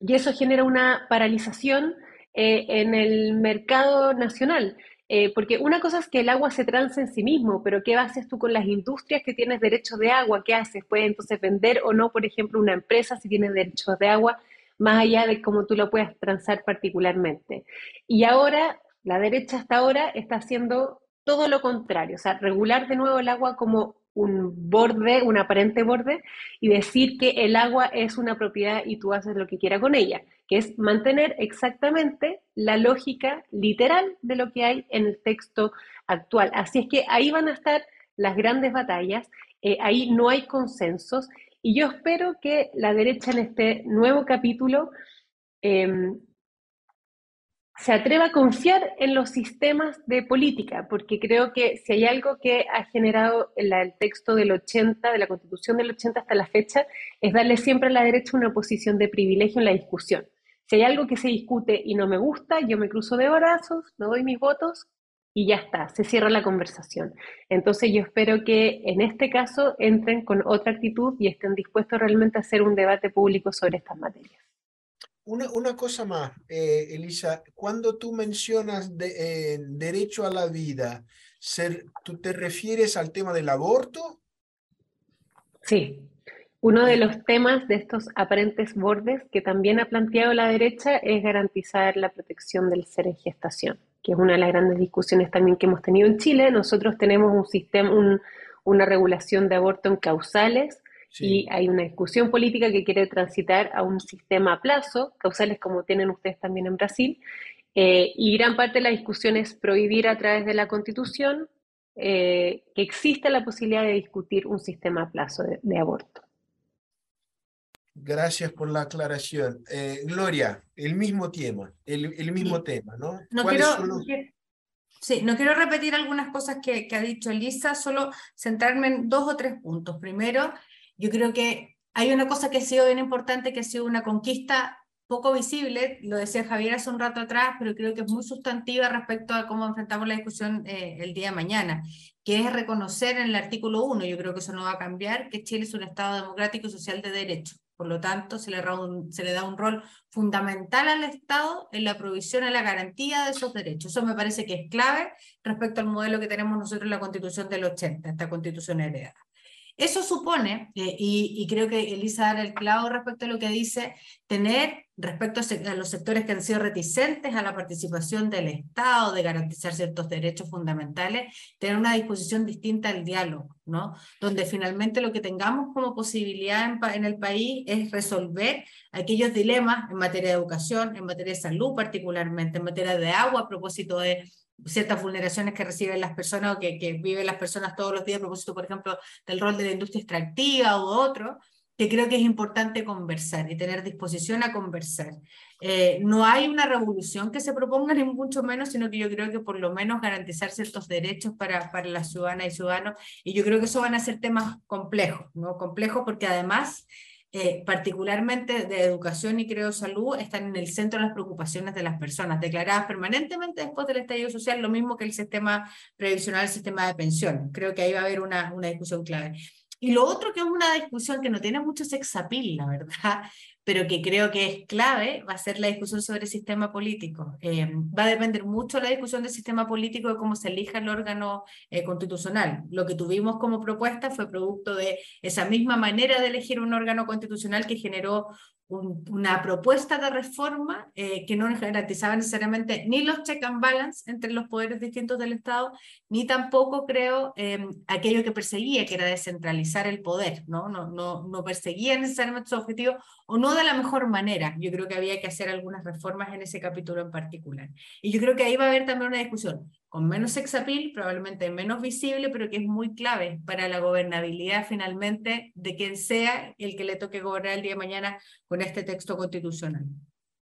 Y eso genera una paralización eh, en el mercado nacional. Eh, porque una cosa es que el agua se transa en sí mismo, pero ¿qué haces tú con las industrias que tienes derechos de agua? ¿Qué haces? ¿Puedes entonces vender o no, por ejemplo, una empresa si tiene derechos de agua, más allá de cómo tú lo puedas transar particularmente? Y ahora, la derecha hasta ahora está haciendo todo lo contrario, o sea, regular de nuevo el agua como un borde, un aparente borde, y decir que el agua es una propiedad y tú haces lo que quieras con ella, que es mantener exactamente la lógica literal de lo que hay en el texto actual. Así es que ahí van a estar las grandes batallas, eh, ahí no hay consensos, y yo espero que la derecha en este nuevo capítulo em, se atreva a confiar en los sistemas de política, porque creo que si hay algo que ha generado el, texto del 80, de la constitución del 80 hasta la fecha, es darle siempre a la derecha una posición de privilegio en la discusión. Si hay algo que se discute y no me gusta, yo me cruzo de brazos, no doy mis votos y ya está, se cierra la conversación. Entonces yo espero que en este caso entren con otra actitud y estén dispuestos realmente a hacer un debate público sobre estas materias. Una, una cosa más, eh, Elisa, cuando tú mencionas de, eh, derecho a la vida, ser, ¿tú te refieres al tema del aborto? Sí, uno de los temas de estos aparentes bordes que también ha planteado la derecha es garantizar la protección del ser en gestación, que es una de las grandes discusiones también que hemos tenido en Chile. Nosotros tenemos un sistema, un, una regulación de aborto en causales y hay una discusión política que quiere transitar a un sistema a plazo, causales como tienen ustedes también en Brasil, eh, y gran parte de la discusión es prohibir a través de la Constitución eh, que exista la posibilidad de discutir un sistema a plazo de, aborto. Gracias por la aclaración. Eh, Gloria, el mismo tema, el, mismo tema, ¿no? No quiero, Sí, no quiero repetir algunas cosas que, que, ha dicho Elisa, solo centrarme en dos o tres puntos. Primero, yo creo que hay una cosa que ha sido bien importante, que ha sido una conquista poco visible, lo decía Javier hace un rato atrás, pero creo que es muy sustantiva respecto a cómo enfrentamos la discusión eh, el día de mañana, que es reconocer en el artículo 1, yo creo que eso no va a cambiar, que Chile es un Estado democrático y social de derecho. Por lo tanto, se le, da un rol fundamental al Estado en la provisión y la garantía de esos derechos. Eso me parece que es clave respecto al modelo que tenemos nosotros en la Constitución del 80, esta Constitución heredada. Eso supone, eh, y, creo que Elisa da el clavo respecto a lo que dice, tener respecto a, los sectores que han sido reticentes a la participación del Estado, de garantizar ciertos derechos fundamentales, tener una disposición distinta al diálogo, ¿no? Donde finalmente lo que tengamos como posibilidad en, en el país es resolver aquellos dilemas en materia de educación, en materia de salud particularmente, en materia de agua a propósito de ciertas vulneraciones que reciben las personas o que, que, viven las personas todos los días, a propósito, por ejemplo, del rol de la industria extractiva u otro, que creo que es importante conversar y tener disposición a conversar. Eh, no hay una revolución que se proponga, ni mucho menos, sino que yo creo que por lo menos garantizar ciertos derechos para, para las ciudadanas y ciudadanos, y yo creo que eso van a ser temas complejos, ¿no? Complejos porque además eh, particularmente de educación y creo salud, están en el centro de las preocupaciones de las personas, declaradas permanentemente después del estallido social, lo mismo que el sistema previsional, el sistema de pensión. Creo que ahí va a haber una, una discusión clave. Y lo otro que es una discusión que no tiene mucho sex appeal, la verdad, pero que creo que es clave, va a ser la discusión sobre el sistema político. Eh, va a depender mucho la discusión del sistema político de cómo se elija el órgano eh, constitucional. Lo que tuvimos como propuesta fue producto de esa misma manera de elegir un órgano constitucional que generó una propuesta de reforma eh, que no garantizaba necesariamente ni los check and balance entre los poderes distintos del Estado, ni tampoco creo em, aquello que perseguía, que era descentralizar el poder, ¿no? No, no, no perseguía necesariamente su objetivo o no de la mejor manera. Yo creo que había que hacer algunas reformas en ese capítulo en particular. Y yo creo que ahí va a haber también una discusión con menos sexapil, probablemente menos visible, pero que es muy clave para la gobernabilidad finalmente de quien sea el que le toque gobernar el día de mañana con este texto constitucional.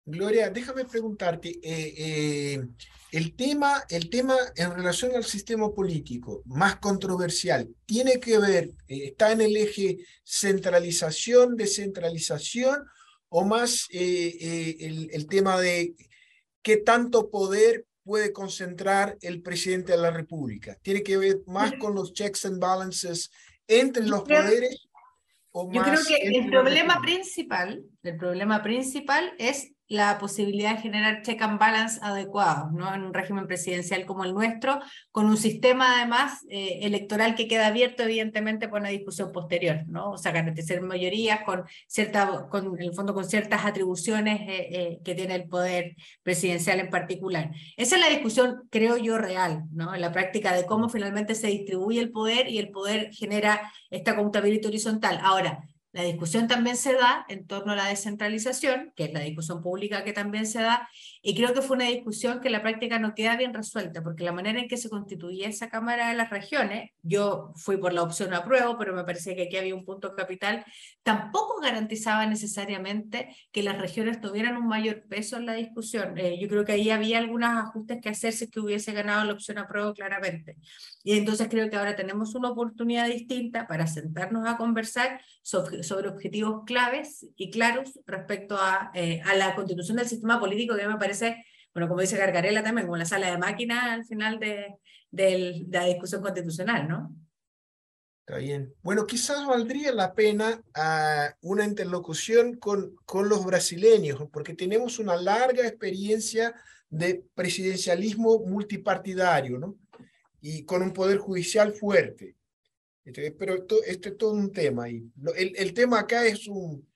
Gloria, déjame preguntarte, eh, eh, el, tema, el tema en relación al sistema político más controversial, ¿tiene que ver, eh, está en el eje centralización, descentralización, o más el, el tema de qué tanto poder puede concentrar el presidente de la República? ¿Tiene que ver más con los checks and balances entre los poderes? O Yo creo que el problema principal, el problema principal es la posibilidad de generar check and balance adecuados, ¿no? En un régimen presidencial como el nuestro, con un sistema además eh, electoral que queda abierto evidentemente por una discusión posterior, ¿no? O sea, garantizar mayorías con cierta, con, el fondo con ciertas atribuciones eh, eh, que tiene el poder presidencial en particular. Esa es la discusión, creo yo, real, ¿no? En la práctica de cómo finalmente se distribuye el poder y el poder genera esta contabilidad horizontal. Ahora, la discusión también se da en torno a la descentralización, que es la discusión pública que también se da, y creo que fue una discusión que en la práctica no queda bien resuelta, porque la manera en que se constituía esa Cámara de las Regiones, yo fui por la opción apruebo, pero me parece que aquí había un punto capital, tampoco garantizaba necesariamente que las regiones tuvieran un mayor peso en la discusión. Eh, yo creo que ahí había algunos ajustes que hacerse que hubiese ganado la opción apruebo claramente. Y entonces creo que ahora tenemos una oportunidad distinta para sentarnos a conversar sobre, sobre objetivos claves y claros respecto a, eh, a la constitución del sistema político que me parece, bueno, como dice Gargarela también, como la sala de máquina al final de, de, la discusión constitucional, ¿no? Está bien. Bueno, quizás valdría la pena uh, una interlocución con, con los brasileños, porque tenemos una larga experiencia de presidencialismo multipartidario, ¿no? Y con un poder judicial fuerte. Este, pero esto, es todo un tema. Y el, el tema acá es un,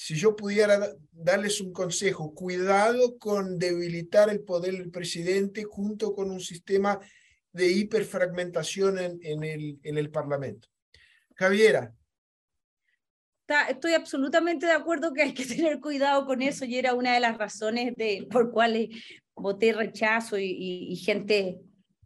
si yo pudiera darles un consejo, cuidado con debilitar el poder del presidente junto con un sistema de hiperfragmentación en, el, en el Parlamento. Javiera. Estoy absolutamente de acuerdo que hay que tener cuidado con eso y era una de las razones de, por cuales voté rechazo y gente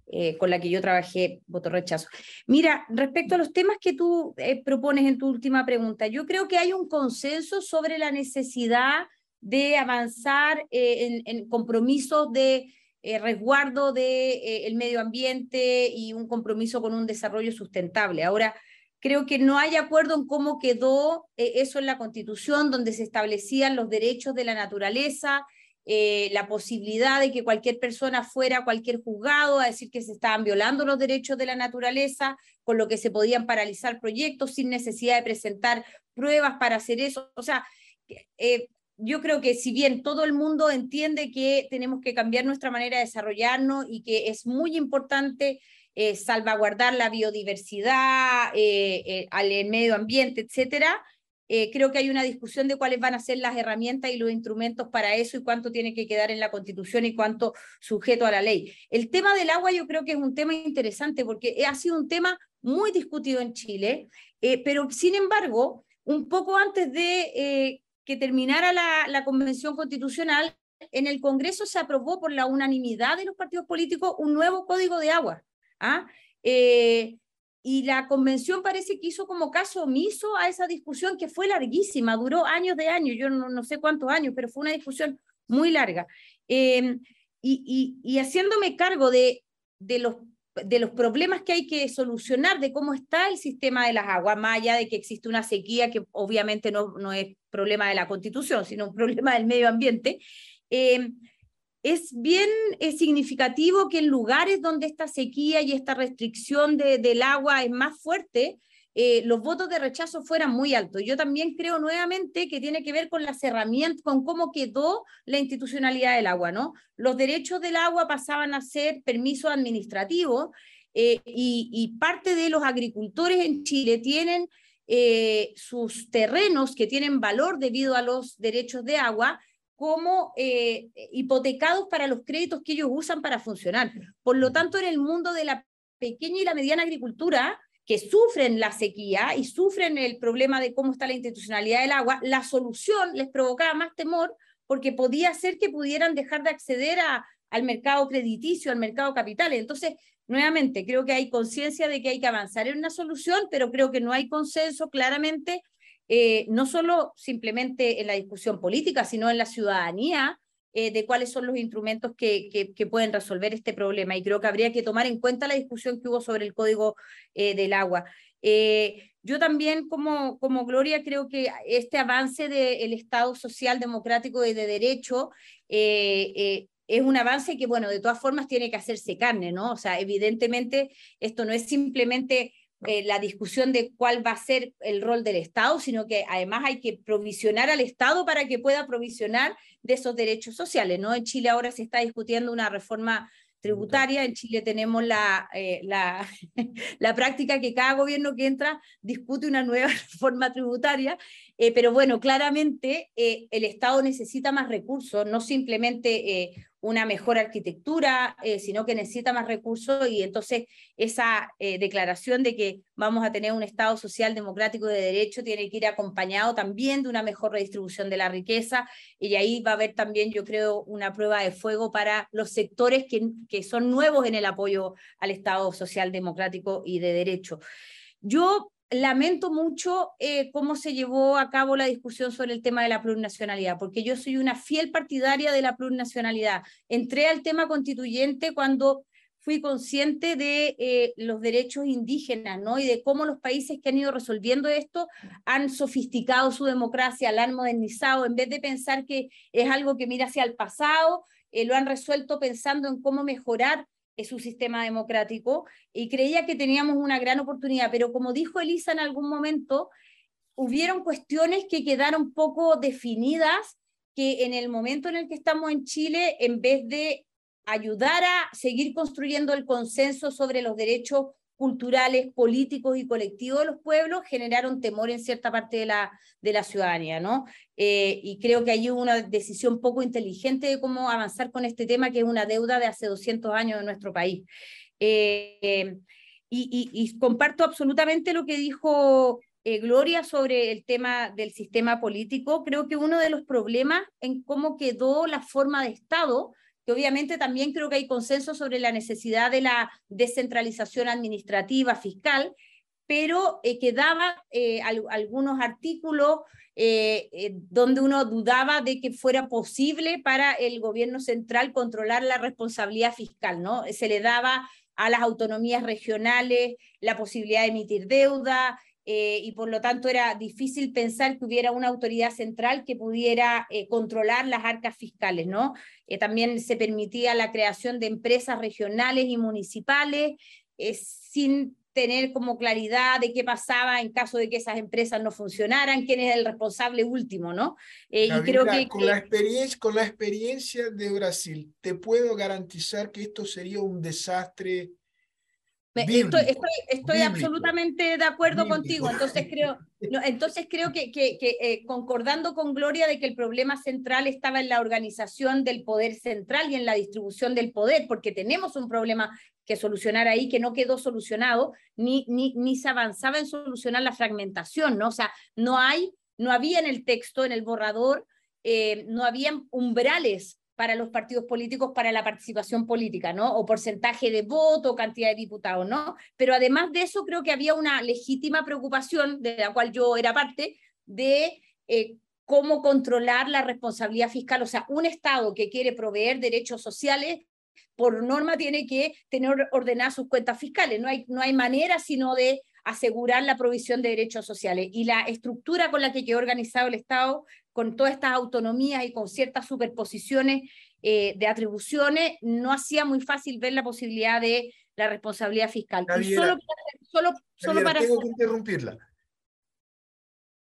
eh, con la que yo trabajé, voto rechazo. Mira, respecto a los temas que tú eh, propones en tu última pregunta, yo creo que hay un consenso sobre la necesidad de avanzar eh, en, compromisos de resguardo del medio ambiente y un compromiso con un desarrollo sustentable. Ahora, creo que no hay acuerdo en cómo quedó eso en la Constitución, donde se establecían los derechos de la naturaleza, eh, la posibilidad de que cualquier persona fuera a cualquier juzgado a decir que se estaban violando los derechos de la naturaleza, con lo que se podían paralizar proyectos sin necesidad de presentar pruebas para hacer eso. O sea, eh, yo creo que si bien todo el mundo entiende que tenemos que cambiar nuestra manera de desarrollarnos y que es muy importante eh, salvaguardar la biodiversidad, al medio ambiente, etcétera, eh, creo que hay una discusión de cuáles van a ser las herramientas y los instrumentos para eso y cuánto tiene que quedar en la Constitución y cuánto sujeto a la ley. El tema del agua yo creo que es un tema interesante porque ha sido un tema muy discutido en Chile, eh, pero sin embargo, un poco antes de eh, que terminara la, la, Convención Constitucional, en el Congreso se aprobó por la unanimidad de los partidos políticos un nuevo código de agua. ¿ah? Y la convención parece que hizo como caso omiso a esa discusión que fue larguísima, duró años de años, yo no, sé cuántos años, pero fue una discusión muy larga. Em, y, y, haciéndome cargo de, de, los, de los problemas que hay que solucionar, de cómo está el sistema de las aguas, más allá de que existe una sequía que obviamente no, no es problema de la constitución, sino un problema del medio ambiente. Eh, es bien significativo que en lugares donde esta sequía y esta restricción de, del agua es más fuerte, eh, los votos de rechazo fueran muy altos. Yo también creo nuevamente que tiene que ver con las herramientas, con cómo quedó la institucionalidad del agua, ¿no? Los derechos del agua pasaban a ser permisos administrativos eh, y, parte de los agricultores en Chile tienen eh, sus terrenos que tienen valor debido a los derechos de agua como hipotecados para los créditos que ellos usan para funcionar. Por lo tanto, en el mundo de la pequeña y la mediana agricultura, que sufren la sequía y sufren el problema de cómo está la institucionalidad del agua, la solución les provocaba más temor porque podía ser que pudieran dejar de acceder a, al mercado crediticio, al mercado capital. Entonces, nuevamente, creo que hay conciencia de que hay que avanzar en una solución, pero creo que no hay consenso claramente, eh, no solo simplemente en la discusión política, sino en la ciudadanía eh, de cuáles son los instrumentos que, que, pueden resolver este problema. Y creo que habría que tomar en cuenta la discusión que hubo sobre el Código eh, del Agua. Yo también, como, como Gloria, creo que este avance del Estado social, democrático y de derecho es un avance que, bueno, de todas formas tiene que hacerse carne, ¿no? O sea, evidentemente esto no es simplemente eh, la discusión de cuál va a ser el rol del Estado, sino que además hay que provisionar al Estado para que pueda provisionar de esos derechos sociales. ¿no? En Chile ahora se está discutiendo una reforma tributaria. En Chile tenemos la, eh, la, práctica que cada gobierno que entra discute una nueva reforma tributaria, eh, pero bueno, claramente el Estado necesita más recursos, no simplemente una mejor arquitectura, eh, sino que necesita más recursos y entonces esa eh, declaración de que vamos a tener un Estado social, democrático de derecho tiene que ir acompañado también de una mejor redistribución de la riqueza y ahí va a haber también, yo creo, una prueba de fuego para los sectores que, que son nuevos en el apoyo al Estado social, democrático y de derecho. Yo lamento mucho eh, cómo se llevó a cabo la discusión sobre el tema de la plurinacionalidad, porque yo soy una fiel partidaria de la plurinacionalidad. Entré al tema constituyente cuando fui consciente de eh, los derechos indígenas, ¿no? Y de cómo los países que han ido resolviendo esto han sofisticado su democracia, la han modernizado, en vez de pensar que es algo que mira hacia el pasado, eh, lo han resuelto pensando en cómo mejorar es su sistema democrático y creía que teníamos una gran oportunidad, pero como dijo Elisa en algún momento, hubieron cuestiones que quedaron poco definidas, que en el momento en el que estamos en Chile, en vez de ayudar a seguir construyendo el consenso sobre los derechos culturales, políticos y colectivos de los pueblos generaron temor en cierta parte de la, de la ciudadanía, ¿no? Eh, y creo que hay una decisión poco inteligente de cómo avanzar con este tema, que es una deuda de hace 200 años de nuestro país. Eh, y, y, comparto absolutamente lo que dijo eh, Gloria sobre el tema del sistema político. Creo que uno de los problemas en cómo quedó la forma de Estado que obviamente también creo que hay consenso sobre la necesidad de la descentralización administrativa fiscal, pero eh, eh, algunos artículos eh, donde uno dudaba de que fuera posible para el gobierno central controlar la responsabilidad fiscal, ¿no? Se le daba a las autonomías regionales la posibilidad de emitir deuda, eh, y por lo tanto era difícil pensar que hubiera una autoridad central que pudiera eh, controlar las arcas fiscales, ¿no? Eh, también se permitía la creación de empresas regionales y municipales sin tener como claridad de qué pasaba en caso de que esas empresas no funcionaran, quién es el responsable último, ¿no? y creo que, con, La experiencia, con la experiencia de Brasil, te puedo garantizar que esto sería un desastre estoy, absolutamente de acuerdo contigo, entonces creo, entonces creo que, que, eh, concordando con Gloria de que el problema central estaba en la organización del poder central y en la distribución del poder, porque tenemos un problema que solucionar ahí que no quedó solucionado, ni, ni, ni se avanzaba en solucionar la fragmentación, ¿no? O sea, no hay, no había en el texto, en el borrador, eh, no había umbrales para los partidos políticos para la participación política, ¿no? O porcentaje de voto, cantidad de diputados, ¿no? Pero además de eso, creo que había una legítima preocupación, de la cual yo era parte, de eh, cómo controlar la responsabilidad fiscal. O sea, un Estado que quiere proveer derechos sociales, por norma tiene que tener ordenadas sus cuentas fiscales. No hay, no hay manera sino de asegurar la provisión de derechos sociales. Y la estructura con la que quedó organizado el Estado, con todas estas autonomías y con ciertas superposiciones eh, de atribuciones, no hacía muy fácil ver la posibilidad de la responsabilidad fiscal. Y solo, solo, solo para... Tengo que interrumpirla.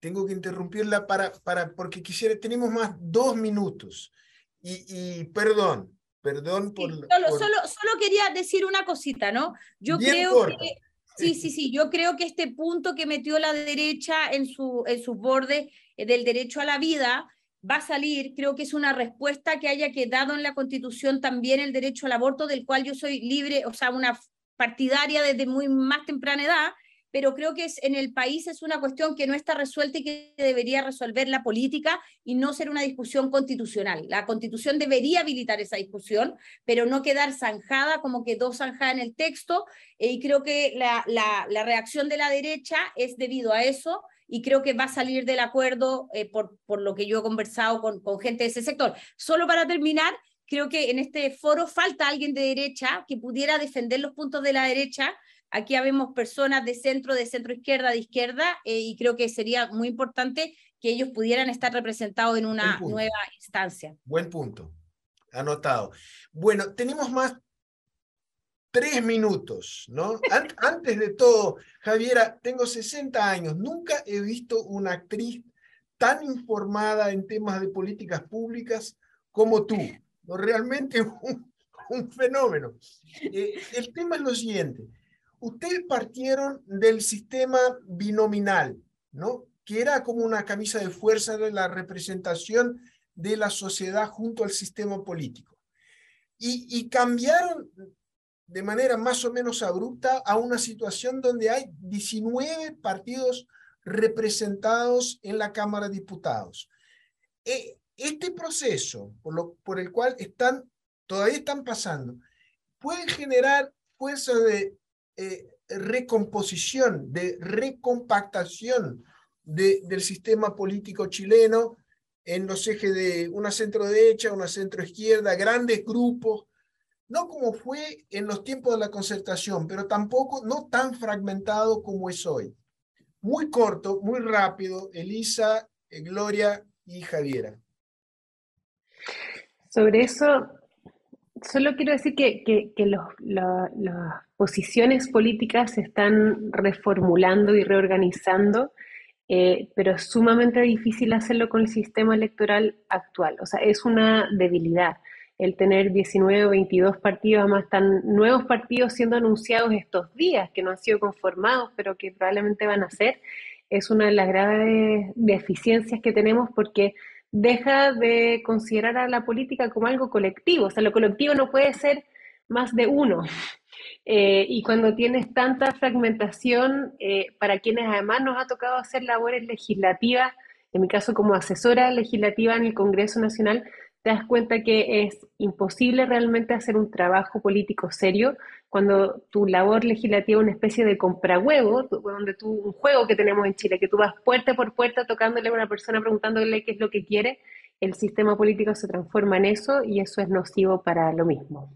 Tengo que interrumpirla para, para, porque quisiera, tenemos más dos minutos. Y, y perdón, perdón por... solo, Solo, solo quería decir una cosita, ¿no? Yo creo que... Sí, sí, sí, yo creo que este punto que metió la derecha en su, en sus bordes del derecho a la vida va a salir, creo que es una respuesta que haya quedado en la Constitución también el derecho al aborto, del cual yo soy libre, o sea, una partidaria desde muy más temprana edad, pero creo que es, en el país es una cuestión que no está resuelta y que debería resolver la política y no ser una discusión constitucional. La constitución debería habilitar esa discusión, pero no quedar zanjada como quedó zanjada en el texto, eh, y creo que la, la reacción de la derecha es debido a eso y creo que va a salir del acuerdo eh, por, por lo que yo he conversado con, con gente de ese sector. Solo para terminar, creo que en este foro falta alguien de derecha que pudiera defender los puntos de la derecha. Aquí habemos personas de centro, de centro izquierda, de izquierda, eh, y creo que sería muy importante que ellos pudieran estar representados en una nueva instancia. Buen punto. Anotado. Bueno, tenemos más tres minutos, ¿no? Antes de todo, Javiera, tengo 60 años, nunca he visto una actriz tan informada en temas de políticas públicas como tú. ¿no? Realmente un, un fenómeno. Eh, el tema es lo siguiente. Ustedes partieron del sistema binominal, ¿no? Que era como una camisa de fuerza de la representación de la sociedad junto al sistema político. Y, y cambiaron de manera más o menos abrupta a una situación donde hay 19 partidos representados en la Cámara de Diputados. E, este proceso por, el cual están, todavía están pasando puede generar fuerza de eh, recomposición, de recompactación de, del sistema político chileno en los ejes de una centro derecha, una centro izquierda, grandes grupos no como fue en los tiempos de la concertación, pero tampoco no tan fragmentado como es hoy. Muy corto, muy rápido, Elisa, eh, Gloria y Javiera. Sobre eso, solo quiero decir que, que, las posiciones políticas se están reformulando y reorganizando, eh, pero es sumamente difícil hacerlo con el sistema electoral actual. O sea, es una debilidad el tener 19 o 22 partidos, además están nuevos partidos siendo anunciados estos días, que no han sido conformados, pero que probablemente van a ser, es una de las graves deficiencias que tenemos porque deja de considerar a la política como algo colectivo, o sea, lo colectivo no puede ser más de uno. Eh, y cuando tienes tanta fragmentación, eh, para quienes además nos ha tocado hacer labores legislativas, en mi caso como asesora legislativa en el Congreso Nacional, te das cuenta que es imposible realmente hacer un trabajo político serio cuando tu labor legislativa es una especie de comprahuevo, donde tú, un juego que tenemos en Chile, que tú vas puerta por puerta tocándole a una persona preguntándole qué es lo que quiere, el sistema político se transforma en eso y eso es nocivo para lo mismo.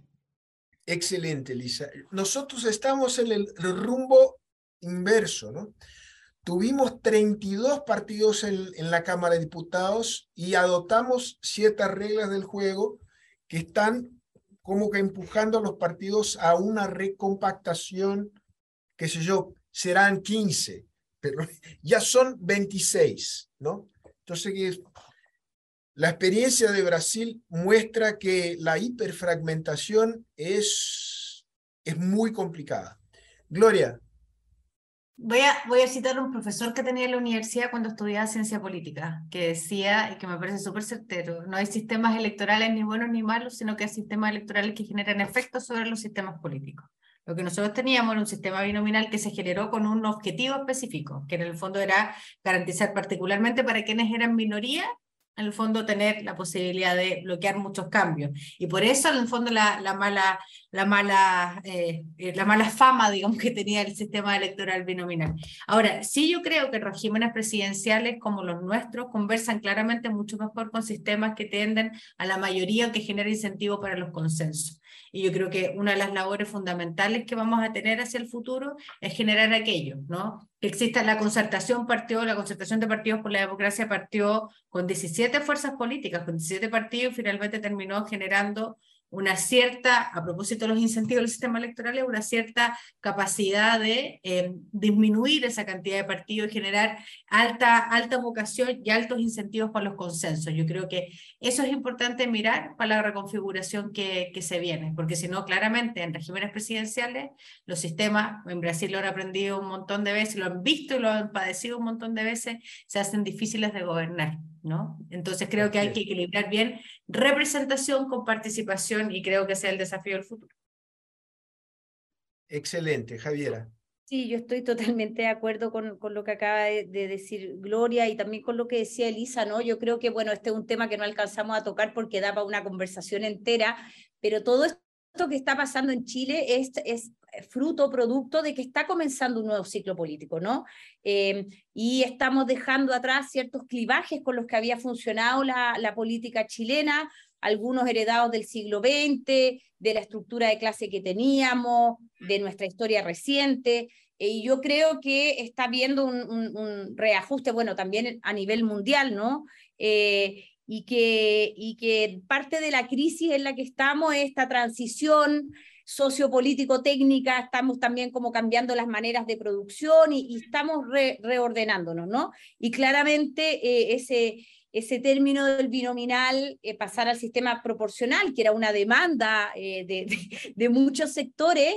Excelente, Lisa. Nosotros estamos en el rumbo inverso, ¿no? Tuvimos 32 partidos en, la Cámara de Diputados y adoptamos ciertas reglas del juego que están como que empujando a los partidos a una recompactación, qué sé yo, serán 15, pero ya son 26, ¿no? Entonces, la experiencia de Brasil muestra que la hiperfragmentación es, es muy complicada. Gloria, Voy a, voy a citar un profesor que tenía en la universidad cuando estudiaba ciencia política, que decía, y que me parece súper certero, no hay sistemas electorales ni buenos ni malos, sino que hay sistemas electorales que generan efectos sobre los sistemas políticos. Lo que nosotros teníamos era un sistema binominal que se generó con un objetivo específico, que en el fondo era garantizar particularmente para quienes eran minoría en el fondo tener la posibilidad de bloquear muchos cambios. Y por eso, en el fondo, la, la mala, la, mala, eh, la mala fama, digamos, que tenía el sistema electoral binominal. Ahora, sí yo creo que regímenes presidenciales como los nuestros conversan claramente mucho mejor con sistemas que tienden a la mayoría que genera incentivo para los consensos. Y yo creo que una de las labores fundamentales que vamos a tener hacia el futuro es generar aquello, ¿no? Que exista la concertación partió, la concertación de partidos por la democracia partió con 17 fuerzas políticas, con 17 partidos, finalmente terminó generando una cierta, a propósito de los incentivos del sistema electoral, una cierta capacidad de eh, disminuir esa cantidad de partidos y generar alta, alta vocación y altos incentivos para los consensos. Yo creo que eso es importante mirar para la reconfiguración que, que se viene, porque si no, claramente en regímenes presidenciales, los sistemas, en Brasil lo han aprendido un montón de veces, lo han visto y lo han padecido un montón de veces, se hacen difíciles de gobernar. ¿No? Entonces creo que hay que equilibrar bien representación con participación y creo que ese es el desafío del futuro. Excelente, Javiera. Sí, yo estoy totalmente de acuerdo con, con lo que acaba de, decir Gloria y también con lo que decía Elisa, ¿no? Yo creo que, bueno, este es un tema que no alcanzamos a tocar porque da para una conversación entera, pero todo esto que está pasando en Chile es, es fruto, producto de que está comenzando un nuevo ciclo político, ¿no? Eh, y estamos dejando atrás ciertos clivajes con los que había funcionado la, la política chilena, algunos heredados del siglo XX, de la estructura de clase que teníamos, de nuestra historia reciente. Eh, y yo creo que está habiendo un, un, reajuste, bueno, también a nivel mundial, ¿no? Eh, y que, y que parte de la crisis en la que estamos es esta transición sociopolítico-técnica, estamos también como cambiando las maneras de producción y, estamos reordenándonos, ¿no? Y claramente eh, ese, ese término del binominal, eh, pasar al sistema proporcional, que era una demanda eh, de, de, muchos sectores,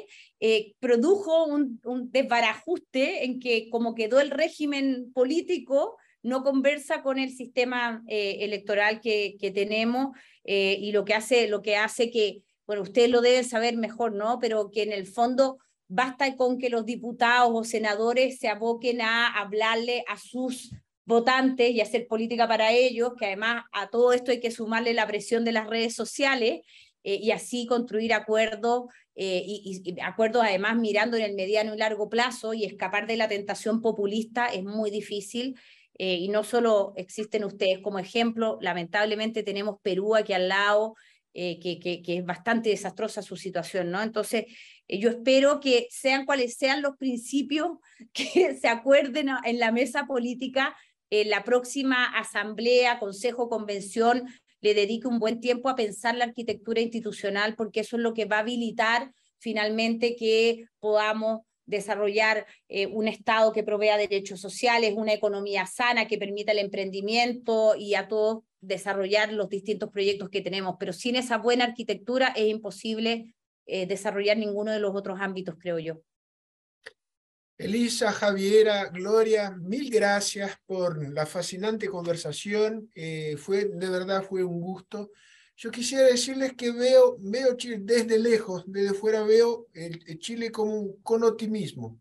produjo un, un desbarajuste en que como quedó el régimen político, no conversa con el sistema electoral que, tenemos y lo que hace, lo que hace que bueno, ustedes lo deben saber mejor, ¿no? Pero que en el fondo basta con que los diputados o senadores se aboquen a hablarle a sus votantes y hacer política para ellos, que además a todo esto hay que sumarle la presión de las redes sociales eh, y así construir acuerdos eh, y, acuerdos además mirando en el mediano y largo plazo y escapar de la tentación populista es muy difícil. Eh, y no solo existen ustedes como ejemplo, lamentablemente tenemos Perú aquí al lado, eh, que, es bastante desastrosa su situación, ¿no? Entonces, eh, yo espero que sean cuales sean los principios que se acuerden en la mesa política, en la próxima asamblea, consejo, convención, le dedique un buen tiempo a pensar la arquitectura institucional, porque eso es lo que va a habilitar finalmente que podamos desarrollar eh, un Estado que provea derechos sociales, una economía sana que permita el emprendimiento y a todos desarrollar los distintos proyectos que tenemos, pero sin esa buena arquitectura es imposible eh, desarrollar ninguno de los otros ámbitos, creo yo. Elisa, Javiera, Gloria, mil gracias por la fascinante conversación. Eh, fue, de verdad fue un gusto. Yo quisiera decirles que veo, veo Chile desde lejos, desde fuera veo el, Chile como con optimismo.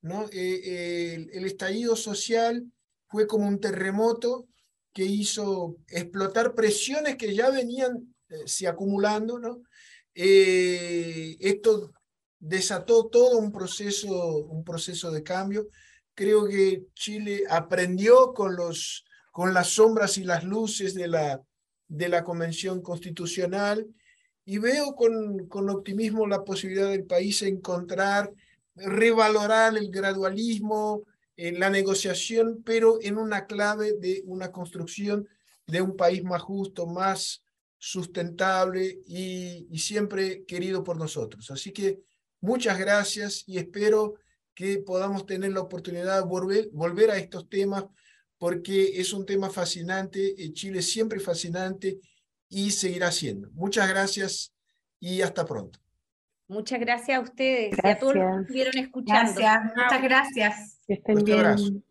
¿no? Eh, el, el, estallido social fue como un terremoto que hizo explotar presiones que ya venían eh, se acumulando, ¿no? Eh, esto desató todo un proceso, un proceso de cambio. Creo que Chile aprendió con, los, con las sombras y las luces de la, de la Convención Constitucional y veo con, con optimismo la posibilidad del país encontrar, revalorar el gradualismo, en la negociación, pero en una clave de una construcción de un país más justo, más sustentable y, siempre querido por nosotros. Así que muchas gracias y espero que podamos tener la oportunidad de volver, volver a estos temas porque es un tema fascinante, Chile siempre fascinante y seguirá siendo. Muchas gracias y hasta pronto. Muchas gracias a ustedes y a todos los que estuvieron escuchando. Gracias, muchas gracias. Que estén bien.